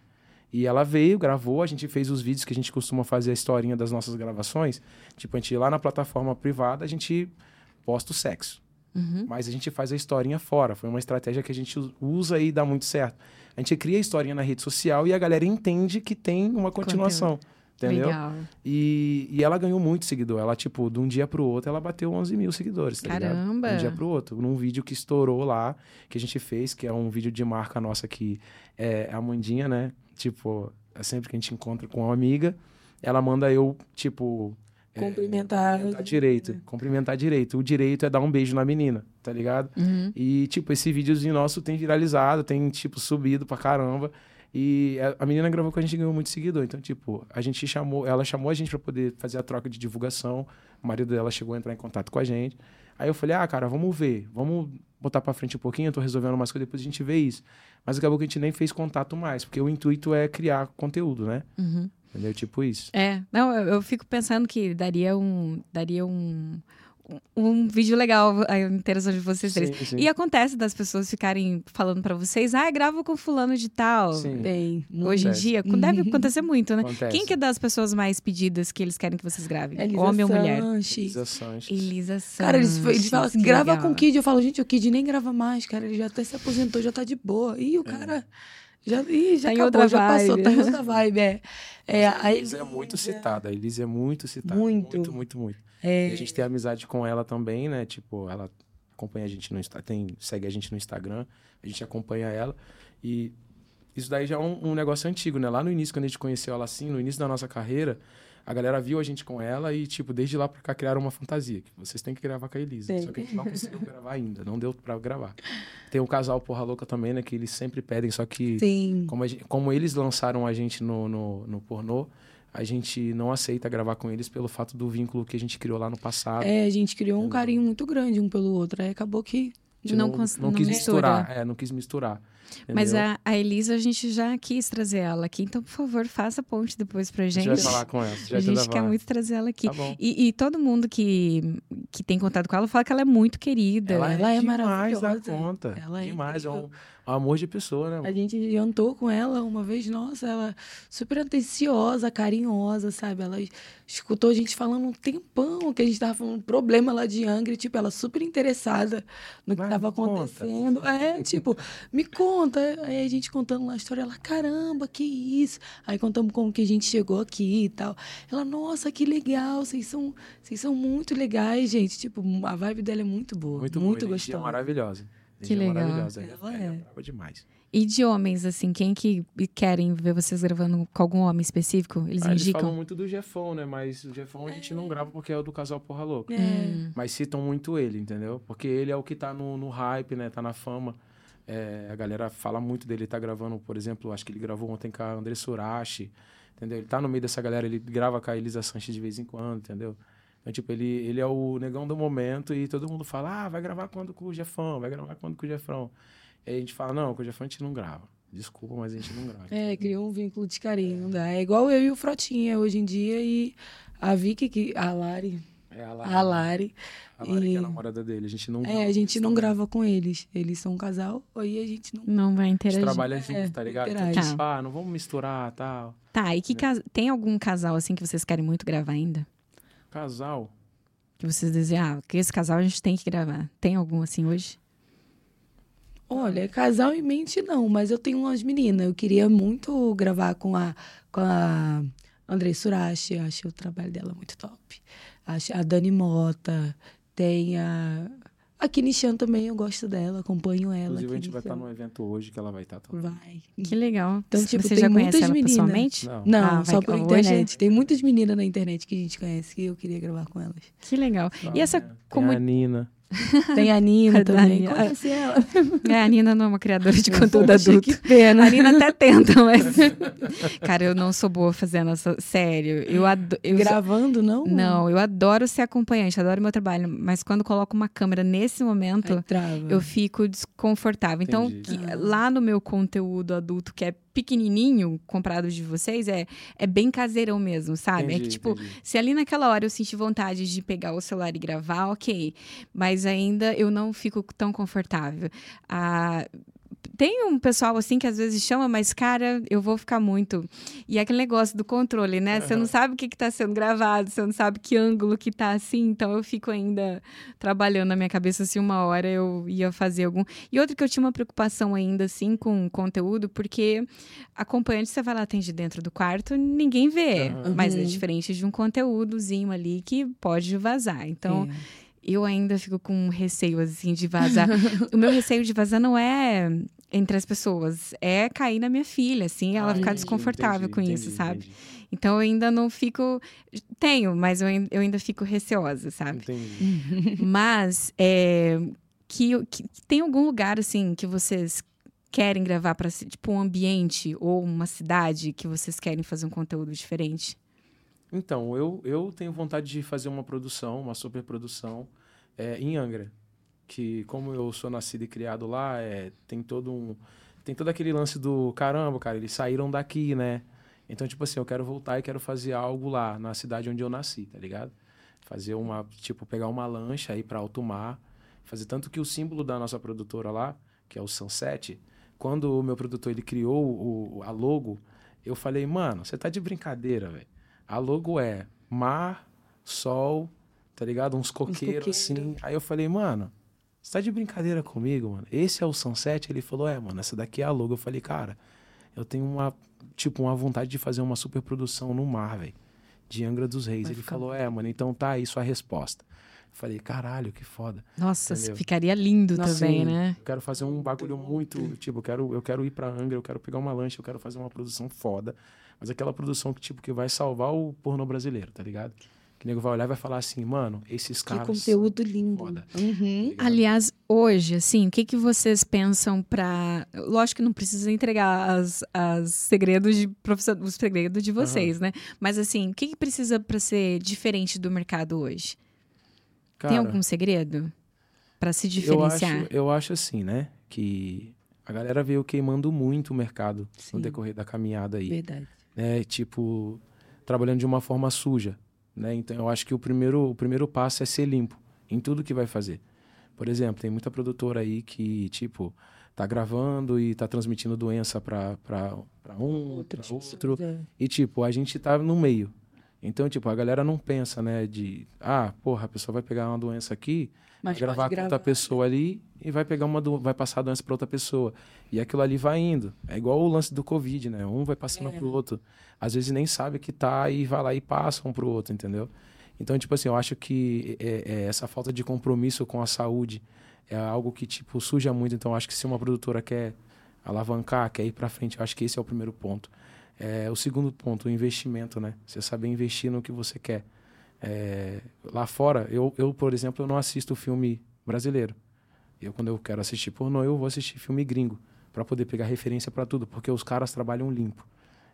E ela veio, gravou, a gente fez os vídeos que a gente costuma fazer a historinha das nossas gravações. Tipo, a gente lá na plataforma privada, a gente posta o sexo. Uhum. Mas a gente faz a historinha fora. Foi uma estratégia que a gente usa e dá muito certo. A gente cria a historinha na rede social e a galera entende que tem uma continuação. Entendeu? Legal. E, e ela ganhou muito seguidor. Ela, tipo, de um dia pro outro, ela bateu 11 mil seguidores, tá ligado? Caramba! De um dia pro outro. Num vídeo que estourou lá, que a gente fez, que é um vídeo de marca nossa que é a Mandinha, né? Tipo, é sempre que a gente encontra com uma amiga, ela manda eu, tipo... é, Cumprimentar. cumprimentar direito. Cumprimentar direito. O direito é dar um beijo na menina, tá ligado? Uhum. E, tipo, esse videozinho nosso tem viralizado, tem, tipo, subido pra caramba. E a- menina gravou com a gente e ganhou muito seguidor. Então, tipo, a gente chamou, ela chamou a gente pra poder fazer a troca de divulgação. O marido dela chegou a entrar em contato com a gente. Aí eu falei, ah, cara, vamos ver, vamos botar pra frente um pouquinho, eu tô resolvendo umas coisas, depois a gente vê isso. Mas acabou que a gente nem fez contato mais, porque o intuito é criar conteúdo, né? Uhum. Entendeu? Tipo isso. É, não, eu, eu fico pensando que daria um, daria um, um, um vídeo legal a interação de vocês três. Sim, sim. E acontece das pessoas ficarem falando pra vocês, ah, grava com fulano de tal. Sim. Bem, Hoje em dia, deve acontecer muito, né? Acontece. Quem que é das pessoas mais pedidas que eles querem que vocês gravem? Elisa Homem ou mulher? Sanches. Elisa Sanches. Elisa Sanches. Cara, eles, eles falam assim, que grava legal. com o Kid. Eu falo, gente, o Kid nem grava mais, cara. Ele já até se aposentou, já tá de boa. Ih, o cara já, ih, já Tá acabou, outra já passou, vibe. tá em outra vibe, é. é a Elisa é muito citada. A Elisa é muito citada. Muito. Muito, muito, muito. É, E a gente tem amizade com ela também, né? Tipo, ela acompanha a gente no Instagram, tem, segue a gente no Instagram, a gente acompanha ela. E isso daí já é um, um negócio antigo, né? Lá no início, quando a gente conheceu ela assim, no início da nossa carreira, a galera viu a gente com ela e, tipo, desde lá pra cá criaram uma fantasia. Que vocês têm que gravar com a Elisa. Sim. Só que a gente não conseguiu gravar ainda, não deu pra gravar. Tem o casal Porra Louca também, né? Que eles sempre pedem, só que sim. como, gente- como eles lançaram a gente no, no, no pornô, a gente não aceita gravar com eles pelo fato do vínculo que a gente criou lá no passado. É, a gente criou um carinho muito grande um pelo outro. Aí acabou que. Gente Não cons- não quis mistura. misturar. É, não quis misturar. Mas entendeu? a, a Elisa, a gente já quis trazer ela aqui. Então, por favor, faça a ponte depois pra A gente. gente vai falar com ela. a gente quer muito trazer ela aqui. Tá bom. E, e todo mundo que, que tem contato com ela fala que ela é muito querida. Ela, Ela é, é demais da maravilhosa. conta. Ela é demais. É um amor de pessoa, né? A gente jantou com ela uma vez, nossa, ela super atenciosa, carinhosa, sabe? Ela escutou a gente falando um tempão que a gente tava falando um problema lá de Angra, tipo, ela super interessada no que Mas tava me conta. acontecendo. É, tipo, me conta. Aí a gente contando lá a história, ela, caramba, que isso? Aí contamos como que a gente chegou aqui e tal. Ela, nossa, que legal, vocês são, vocês são muito legais, gente. Tipo, a vibe dela é muito boa, Muito, muito, boa. energia gostosa. maravilhosa. Que legal. Maravilhosa. Ela é. é. brava demais. E de homens, assim, quem que querem ver vocês gravando com algum homem específico? Eles Ah, eles indicam? falam muito do Jefão, né? Mas o Jefão a gente não grava porque é o do casal Porra Louca. É. Hum. Mas citam muito ele, entendeu? Porque ele é o que tá no, no hype, né? Tá na fama. É, a galera fala muito dele. Ele tá gravando, por exemplo, acho que ele gravou ontem com a André Surashi, entendeu? Ele tá no meio dessa galera, ele grava com a Elisa Sanches de vez em quando, entendeu? Então, tipo, ele, ele é o negão do momento e todo mundo fala, ah, vai gravar quando com o Jefão, vai gravar quando com o Jefão. Aí a gente fala, não, com o Jefão a gente não grava. Desculpa, mas a gente não grava. É, criou um vínculo de carinho, não dá. É igual eu e o Frotinha hoje em dia e a Vicky, que, a Lari, É a a Lara. Lari. A Lara que é e- a namorada dele. A gente não É, a gente não grava com eles. Eles são um casal, aí a gente não. Não vai A gente interagir. trabalha junto, É, tá ligado? interage. Então, tipo, ah, não vamos misturar tal. Tá, e que cas- tem algum casal assim que vocês querem muito gravar ainda? Casal. Que vocês dizem, ah, que esse casal a gente tem que gravar. Tem algum assim hoje? Olha, casal em mente não, mas eu tenho umas meninas. Eu queria muito gravar com a, com a Andrei Surashi, acho o trabalho dela muito top. Acho a Dani Mota, tem a. A Kini Chan também, eu gosto dela, acompanho ela. Inclusive, a gente vai estar Chan. num evento hoje que ela vai estar também. Vai. Que legal. Então, tipo, Você tem já conhece muitas ela meninas. pessoalmente? Não. Não, Ah, só vai- por hoje- internet. Tem muitas meninas na internet que a gente conhece que eu queria gravar com elas. Que legal. Tá, E essa? Tem como- a Nina. Tem a Nina A também. Dani. Conhece ela? É, a Nina não é uma criadora de conteúdo Poxa, adulto. Que pena. A Nina até tenta, mas. Cara, eu não sou boa fazendo essa. Sério. Eu adoro. Gravando, não? Não, eu adoro ser acompanhante, adoro meu trabalho. Mas quando coloco uma câmera nesse momento, eu fico desconfortável. Então, Entendi. que- Ah. lá no meu conteúdo adulto, que é pequenininho, comprado de vocês, é, é bem caseirão mesmo, sabe? é Entendi, que, tipo, entendi. se ali naquela hora eu sentir vontade de pegar o celular e gravar, ok. Mas ainda eu não fico tão confortável. Ah, tem um pessoal assim que às vezes chama, mas, cara, eu vou ficar muito. E é aquele negócio do controle, né? Você não sabe o que, que tá sendo gravado, você não sabe que ângulo que tá assim, então eu fico ainda trabalhando na minha cabeça se uma hora eu ia fazer algum. E outra que eu tinha uma preocupação ainda, assim, com o conteúdo, porque acompanhante você vai lá, atende dentro do quarto, ninguém vê. Aham. Mas é Uhum. diferente de um conteúdozinho ali que pode vazar. Então, eu ainda fico com um receio, assim, de vazar. o meu receio de vazar não é entre as pessoas, é cair na minha filha, assim, ela Ah, ficar desconfortável entendi, com entendi, isso, sabe? entendi. Então, eu ainda não fico. Tenho, mas eu eu ainda fico receosa, sabe? Entendi. Mas é, que, que tem algum lugar assim que vocês querem gravar para tipo um ambiente ou uma cidade que vocês querem fazer um conteúdo diferente? Então, eu, eu tenho vontade de fazer uma produção, uma superprodução é, em Angra. Que como eu sou nascido e criado lá, é, tem todo um. Tem todo aquele lance do caramba, cara, eles saíram daqui, né? Então, tipo assim, eu quero voltar e quero fazer algo lá, na cidade onde eu nasci, tá ligado? Fazer uma, tipo, pegar uma lancha aí para alto mar. Fazer tanto que o símbolo da nossa produtora lá, que é o Sunset, quando o meu produtor ele criou o, a logo, eu falei, mano, você tá de brincadeira, velho. A logo é mar, sol, tá ligado? Uns coqueiros coqueiros. assim. Aí eu falei, mano, você tá de brincadeira comigo, mano? Esse é o Sunset? Ele falou, é, mano, essa daqui é a logo. Eu falei, cara, eu tenho uma, tipo, uma vontade de fazer uma super produção no mar, velho. De Angra dos Reis. Vai Ele ficar falou, é, mano, então tá aí sua resposta. Eu falei, caralho, que foda. Nossa, Entendeu? ficaria lindo Nossa, também, Sim, né? Eu quero fazer um bagulho muito, tipo, eu quero, eu quero ir pra Angra, eu quero pegar uma lancha, eu quero fazer uma produção foda. Mas aquela produção que, tipo, que vai salvar o pornô brasileiro, tá ligado? Que o nego vai olhar e vai falar assim, mano, esses Que caras... conteúdo lindo. Uhum. tá? Aliás, hoje, assim, o que, que vocês pensam pra. Lógico que não precisa entregar as, as segredos de os segredos de vocês, né? Mas assim, o que, que precisa pra ser diferente do mercado hoje? Tem Cara, algum segredo Pra se eu diferenciar? acho, eu acho assim, né? Que a galera veio queimando muito o mercado Sim. no decorrer da caminhada aí. Verdade. né? Tipo, trabalhando de uma forma suja, né? Então eu acho que o primeiro, o primeiro passo é ser limpo em tudo que vai fazer. Por exemplo, tem muita produtora aí que, tipo, tá gravando e tá transmitindo doença pra um, Outras pra pessoas, outro. é. E, tipo, a gente tá no meio. Então, tipo, a galera não pensa, né, de, ah, porra, a pessoa vai pegar uma doença aqui, Mas gravar com outra pessoa ali e vai pegar uma do... vai passar a doença para outra pessoa. E aquilo ali vai indo. É igual o lance do Covid, né? Um vai passando É. pro outro. Às vezes nem sabe que tá e vai lá e passa um pro outro, entendeu? Então, tipo assim, eu acho que é, é, essa falta de compromisso com a saúde é algo que, tipo, suja muito. Então, acho que se uma produtora quer alavancar, quer ir para frente, eu acho que esse é o primeiro ponto. É, o segundo ponto, o investimento, né? Você saber investir no que você quer. É, lá fora, eu, eu, por exemplo, eu não assisto filme brasileiro. Eu, quando eu quero assistir pornô, eu vou assistir filme gringo, para poder pegar referência para tudo, porque os caras trabalham limpo.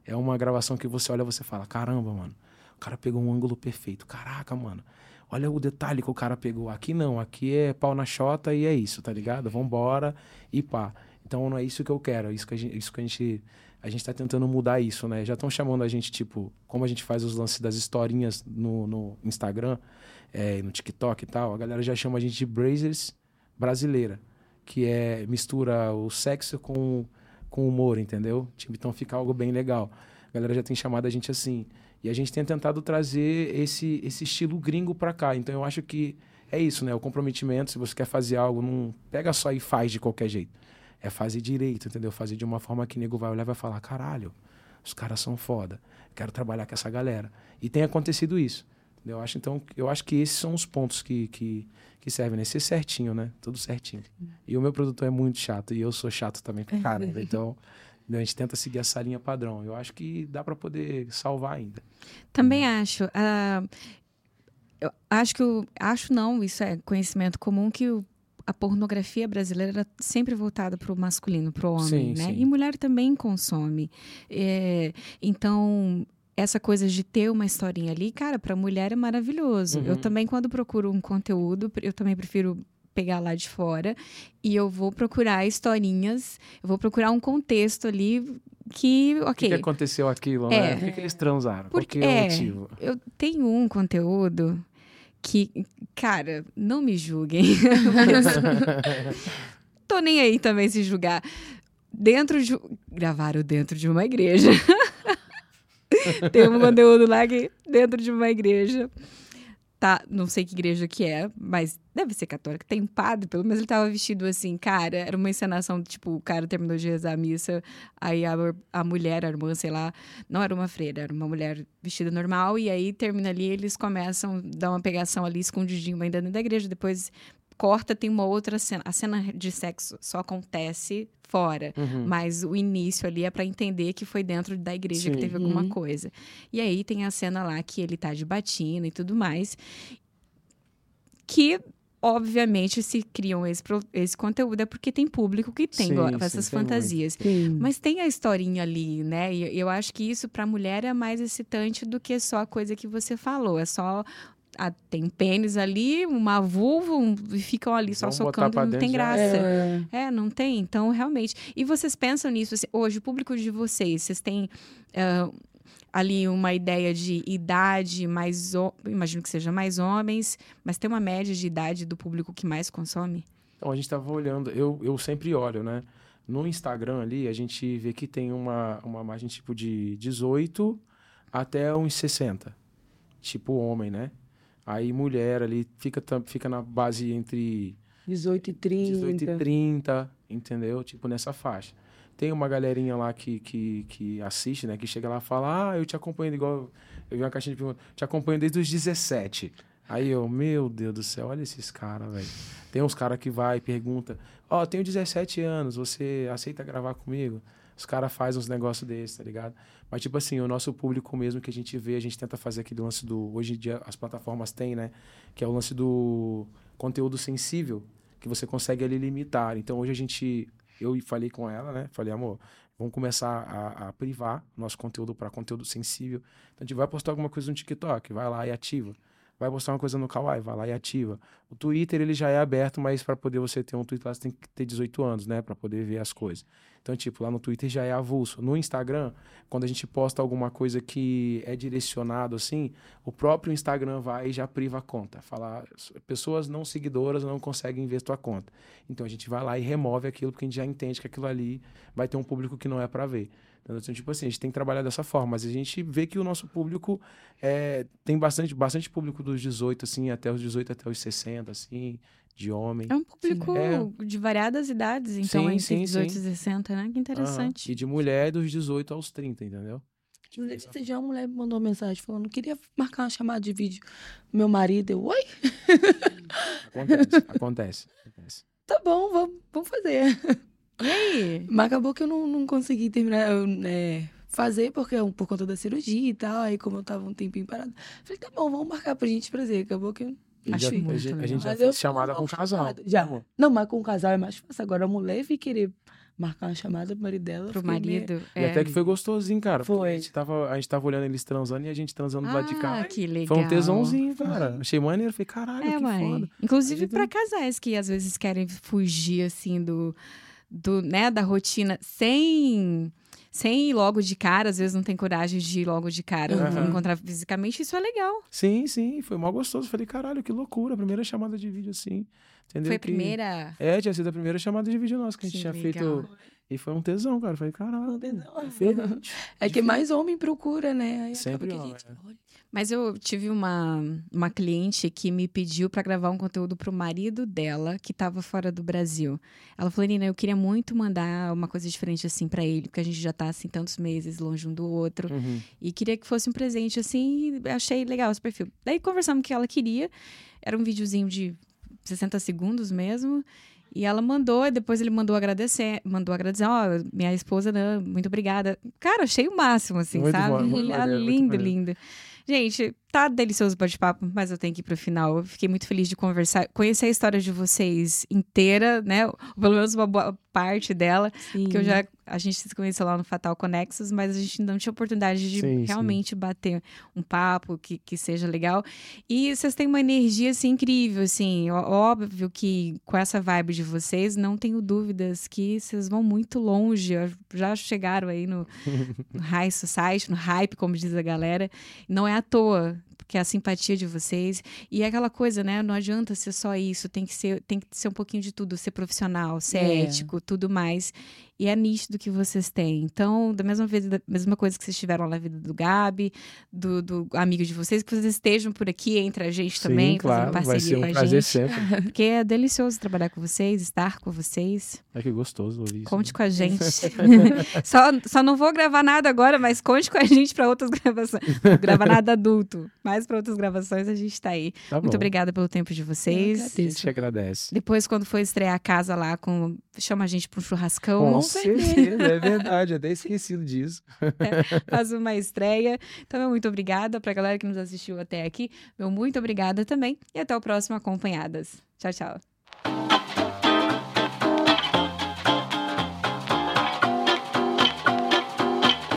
É uma gravação que você olha e você fala: caramba, mano, o cara pegou um ângulo perfeito. Caraca, mano, olha o detalhe que o cara pegou. Aqui não, aqui é pau na chota e é isso, tá ligado? Vambora e pá. Então não é isso que eu quero, é isso que a gente, isso que a gente a gente tá tentando mudar isso, né? Já estão chamando a gente, tipo, como a gente faz os lances das historinhas no, no Instagram, é, no TikTok e tal, a galera já chama a gente de Brazers brasileira, que é mistura o sexo com, com humor, entendeu? Tipo, então fica algo bem legal. A galera já tem chamado a gente assim. E a gente tem tentado trazer esse, esse estilo gringo pra cá. Então eu acho que é isso, né? O comprometimento, se você quer fazer algo, não pega só e faz de qualquer jeito. É fazer direito, entendeu? Fazer de uma forma que o nego vai olhar e vai falar: caralho, os caras são foda. Quero trabalhar com essa galera. E tem acontecido isso. Eu acho, então, eu acho que esses são os pontos que, que, que servem, né? Ser certinho, né? Tudo certinho. E o meu produtor é muito chato, e eu sou chato também pra caramba. Então, a gente tenta seguir essa linha padrão. Eu acho que dá para poder salvar ainda. Também acho. Uh, eu acho que o, acho não, isso é conhecimento comum que o, a pornografia brasileira é sempre voltada para o masculino, para o homem, sim, né? Sim. E mulher também consome. É, então essa coisa de ter uma historinha ali, cara, para mulher é maravilhoso. Uhum. Eu também quando procuro um conteúdo, eu também prefiro pegar lá de fora e eu vou procurar historinhas, eu vou procurar um contexto ali que, ok. Por que, aconteceu aquilo, é, né? Por que, que eles transaram? Porque, Por que é, o motivo? Eu tenho um conteúdo que, cara, não me julguem. tô nem aí também se julgar. Dentro de. Gravaram dentro de uma igreja. Tem um conteúdo lá que dentro de uma igreja. Tá, não sei que igreja que é, mas deve ser católica. Tem um padre, pelo menos ele tava vestido assim, cara. Era uma encenação, tipo, o cara terminou de rezar a missa, aí a, a mulher, a irmã, sei lá, não era uma freira, era uma mulher vestida normal, e aí termina ali, eles começam a dar uma pegação ali escondidinho ainda dentro da igreja. Depois corta, tem uma outra cena. A cena de sexo só acontece fora, uhum. mas o início ali é para entender que foi dentro da igreja Sim. que teve alguma uhum. coisa. E aí tem a cena lá que ele tá de batina e tudo mais, que obviamente se criam esse, esse conteúdo é porque tem público que tem sim, essas sim, fantasias. Tem Mas tem a historinha ali, né? E eu acho que isso para a mulher é mais excitante do que só a coisa que você falou. É só ah, tem pênis ali, uma vulva, um, e ficam ali só Vamos socando, não tem graça. É. é. não tem. Então, realmente. E vocês pensam nisso? Assim, hoje, o público de vocês, vocês têm uh, ali uma ideia de idade mais. Imagino que seja mais homens, mas tem uma média de idade do público que mais consome? Então, a gente estava olhando, eu, eu sempre olho, né? No Instagram ali, a gente vê que tem uma, uma margem tipo de 18 até uns 60. Tipo homem, né? Aí mulher ali fica, fica na base entre 18 e 30. 18 e 30, entendeu? Tipo nessa faixa. Tem uma galerinha lá que, que, que assiste, né? Que chega lá e fala: Ah, eu te acompanho igual. Eu vi uma caixinha de perguntas, te acompanho desde os 17. Aí eu, meu Deus do céu, olha esses caras, velho. Tem uns caras que vai e pergunta: Ó, oh, tenho 17 anos, você aceita gravar comigo? Os caras fazem uns negócios desses, tá ligado? Mas, tipo assim, o nosso público mesmo que a gente vê, a gente tenta fazer aquele lance do. Hoje em dia as plataformas têm, né? Que é o lance do conteúdo sensível, que você consegue ali limitar. Então hoje a gente. Eu falei com ela, né? Falei, amor, vamos começar a, a privar nosso conteúdo para conteúdo sensível. Então a gente vai postar alguma coisa no TikTok, vai lá e ativa. Vai postar uma coisa no Kawaii, vai lá e ativa. O Twitter ele já é aberto, mas para poder você ter um Twitter, você tem que ter 18 anos, né, para poder ver as coisas. Então, tipo, lá no Twitter já é avulso. No Instagram, quando a gente posta alguma coisa que é direcionado assim, o próprio Instagram vai e já priva a conta. Fala, pessoas não seguidoras não conseguem ver tua conta. Então a gente vai lá e remove aquilo porque a gente já entende que aquilo ali vai ter um público que não é para ver. Então, tipo assim, a gente tem que trabalhar dessa forma, mas a gente vê que o nosso público é, tem bastante, bastante público dos 18, assim, até os 18 até os 60, assim, de homem. É um público é. de variadas idades, então, sim, entre sim, 18 sim. e 60, né? Que interessante. Uhum. E de mulher dos 18 aos 30, entendeu? Esse dia uma mulher me mandou uma mensagem falando, queria marcar uma chamada de vídeo. Meu marido, eu, oi? Acontece, acontece, acontece. Tá bom, vamos, vamos fazer. E aí? Mas acabou que eu não, não consegui terminar, eu, é, fazer, porque por conta da cirurgia e tal. Aí, como eu tava um tempinho parado, falei, tá bom, vamos marcar pra gente fazer. Acabou que eu Acho já, muito, a, gente já fez chamada com o casal. Já. Não, mas com o casal é mais fácil. Agora a mulher vir querer marcar uma chamada pro marido dela. Pro marido. Meio... É. E até que foi gostosinho, cara. Foi. A gente, tava, a gente tava olhando eles transando e a gente transando do ah, lado de cá. Ah, que legal. Foi um tesãozinho, cara. Achei maneiro. Falei, caralho, é, que mãe. foda. Inclusive gente... pra casais que às vezes querem fugir, assim, do do, né, da rotina sem sem ir logo de cara, às vezes não tem coragem de ir logo de cara, Uhum. encontrar fisicamente, isso é legal. Sim, sim, foi mal gostoso. Falei, caralho, que loucura, a primeira chamada de vídeo assim. Entendeu? Foi a Que- primeira. É, tinha sido a primeira chamada de vídeo nossa que a gente Que tinha legal. feito. E foi um tesão, cara. Falei, caralho. diferente. É que mais homem procura, né? Aí Sempre acaba que a homem, gente, é. olha, Mas eu tive uma, uma cliente que me pediu para gravar um conteúdo pro marido dela, que estava fora do Brasil. Ela falou, Nina, eu queria muito mandar uma coisa diferente assim para ele, porque a gente já tá assim tantos meses longe um do outro. Uhum. E queria que fosse um presente assim, e achei legal esse perfil. Daí conversamos o que ela queria. Era um videozinho de 60 segundos mesmo. E ela mandou, e depois ele mandou agradecer, mandou agradecer, ó, minha esposa, né, muito obrigada. Cara, achei o máximo, assim, Muito sabe? bom, Ah, lindo, lindo. Gente, tá delicioso o bate-papo, mas eu tenho que ir pro final. Eu fiquei muito feliz de conversar, conhecer a história de vocês inteira, né? Pelo menos uma boa parte dela. sim. Que eu já. A gente se conheceu lá no Fatal Conexos, mas a gente não tinha oportunidade de Sim, sim. realmente bater um papo que, que seja legal. E vocês têm uma energia assim, incrível, assim. Óbvio que com essa vibe de vocês, não tenho dúvidas que vocês vão muito longe. Já chegaram aí no, no High Society, no hype, como diz a galera. Não é à toa. Porque é a simpatia de vocês. E é aquela coisa, né? Não adianta ser só isso. Tem que ser, tem que ser um pouquinho de tudo. Ser profissional, ser É. ético, tudo mais. E é nítido que vocês têm. Então, da mesma vez, da mesma coisa que vocês tiveram na vida do Gabi, do, do amigo de vocês, que vocês estejam por aqui entre a gente também, Sim, claro. fazendo parceria um com a prazer gente. sempre. Porque é delicioso trabalhar com vocês, estar com vocês. É que gostoso ouvir isso. Conte com a gente. só, só não vou gravar nada agora, mas conte com a gente para outras gravações. Não vou gravar nada adulto, mas para outras gravações a gente tá aí. Tá Muito obrigada pelo tempo de vocês. A gente que agradece. Depois, quando for estrear a casa lá, com... chama a gente para um churrascão. Com certeza, é verdade. Até esquecido disso. faz uma estreia. Então, meu muito obrigada para a galera que nos assistiu até aqui. Meu muito obrigada também. E até o próximo Acompanhadas. Tchau, tchau.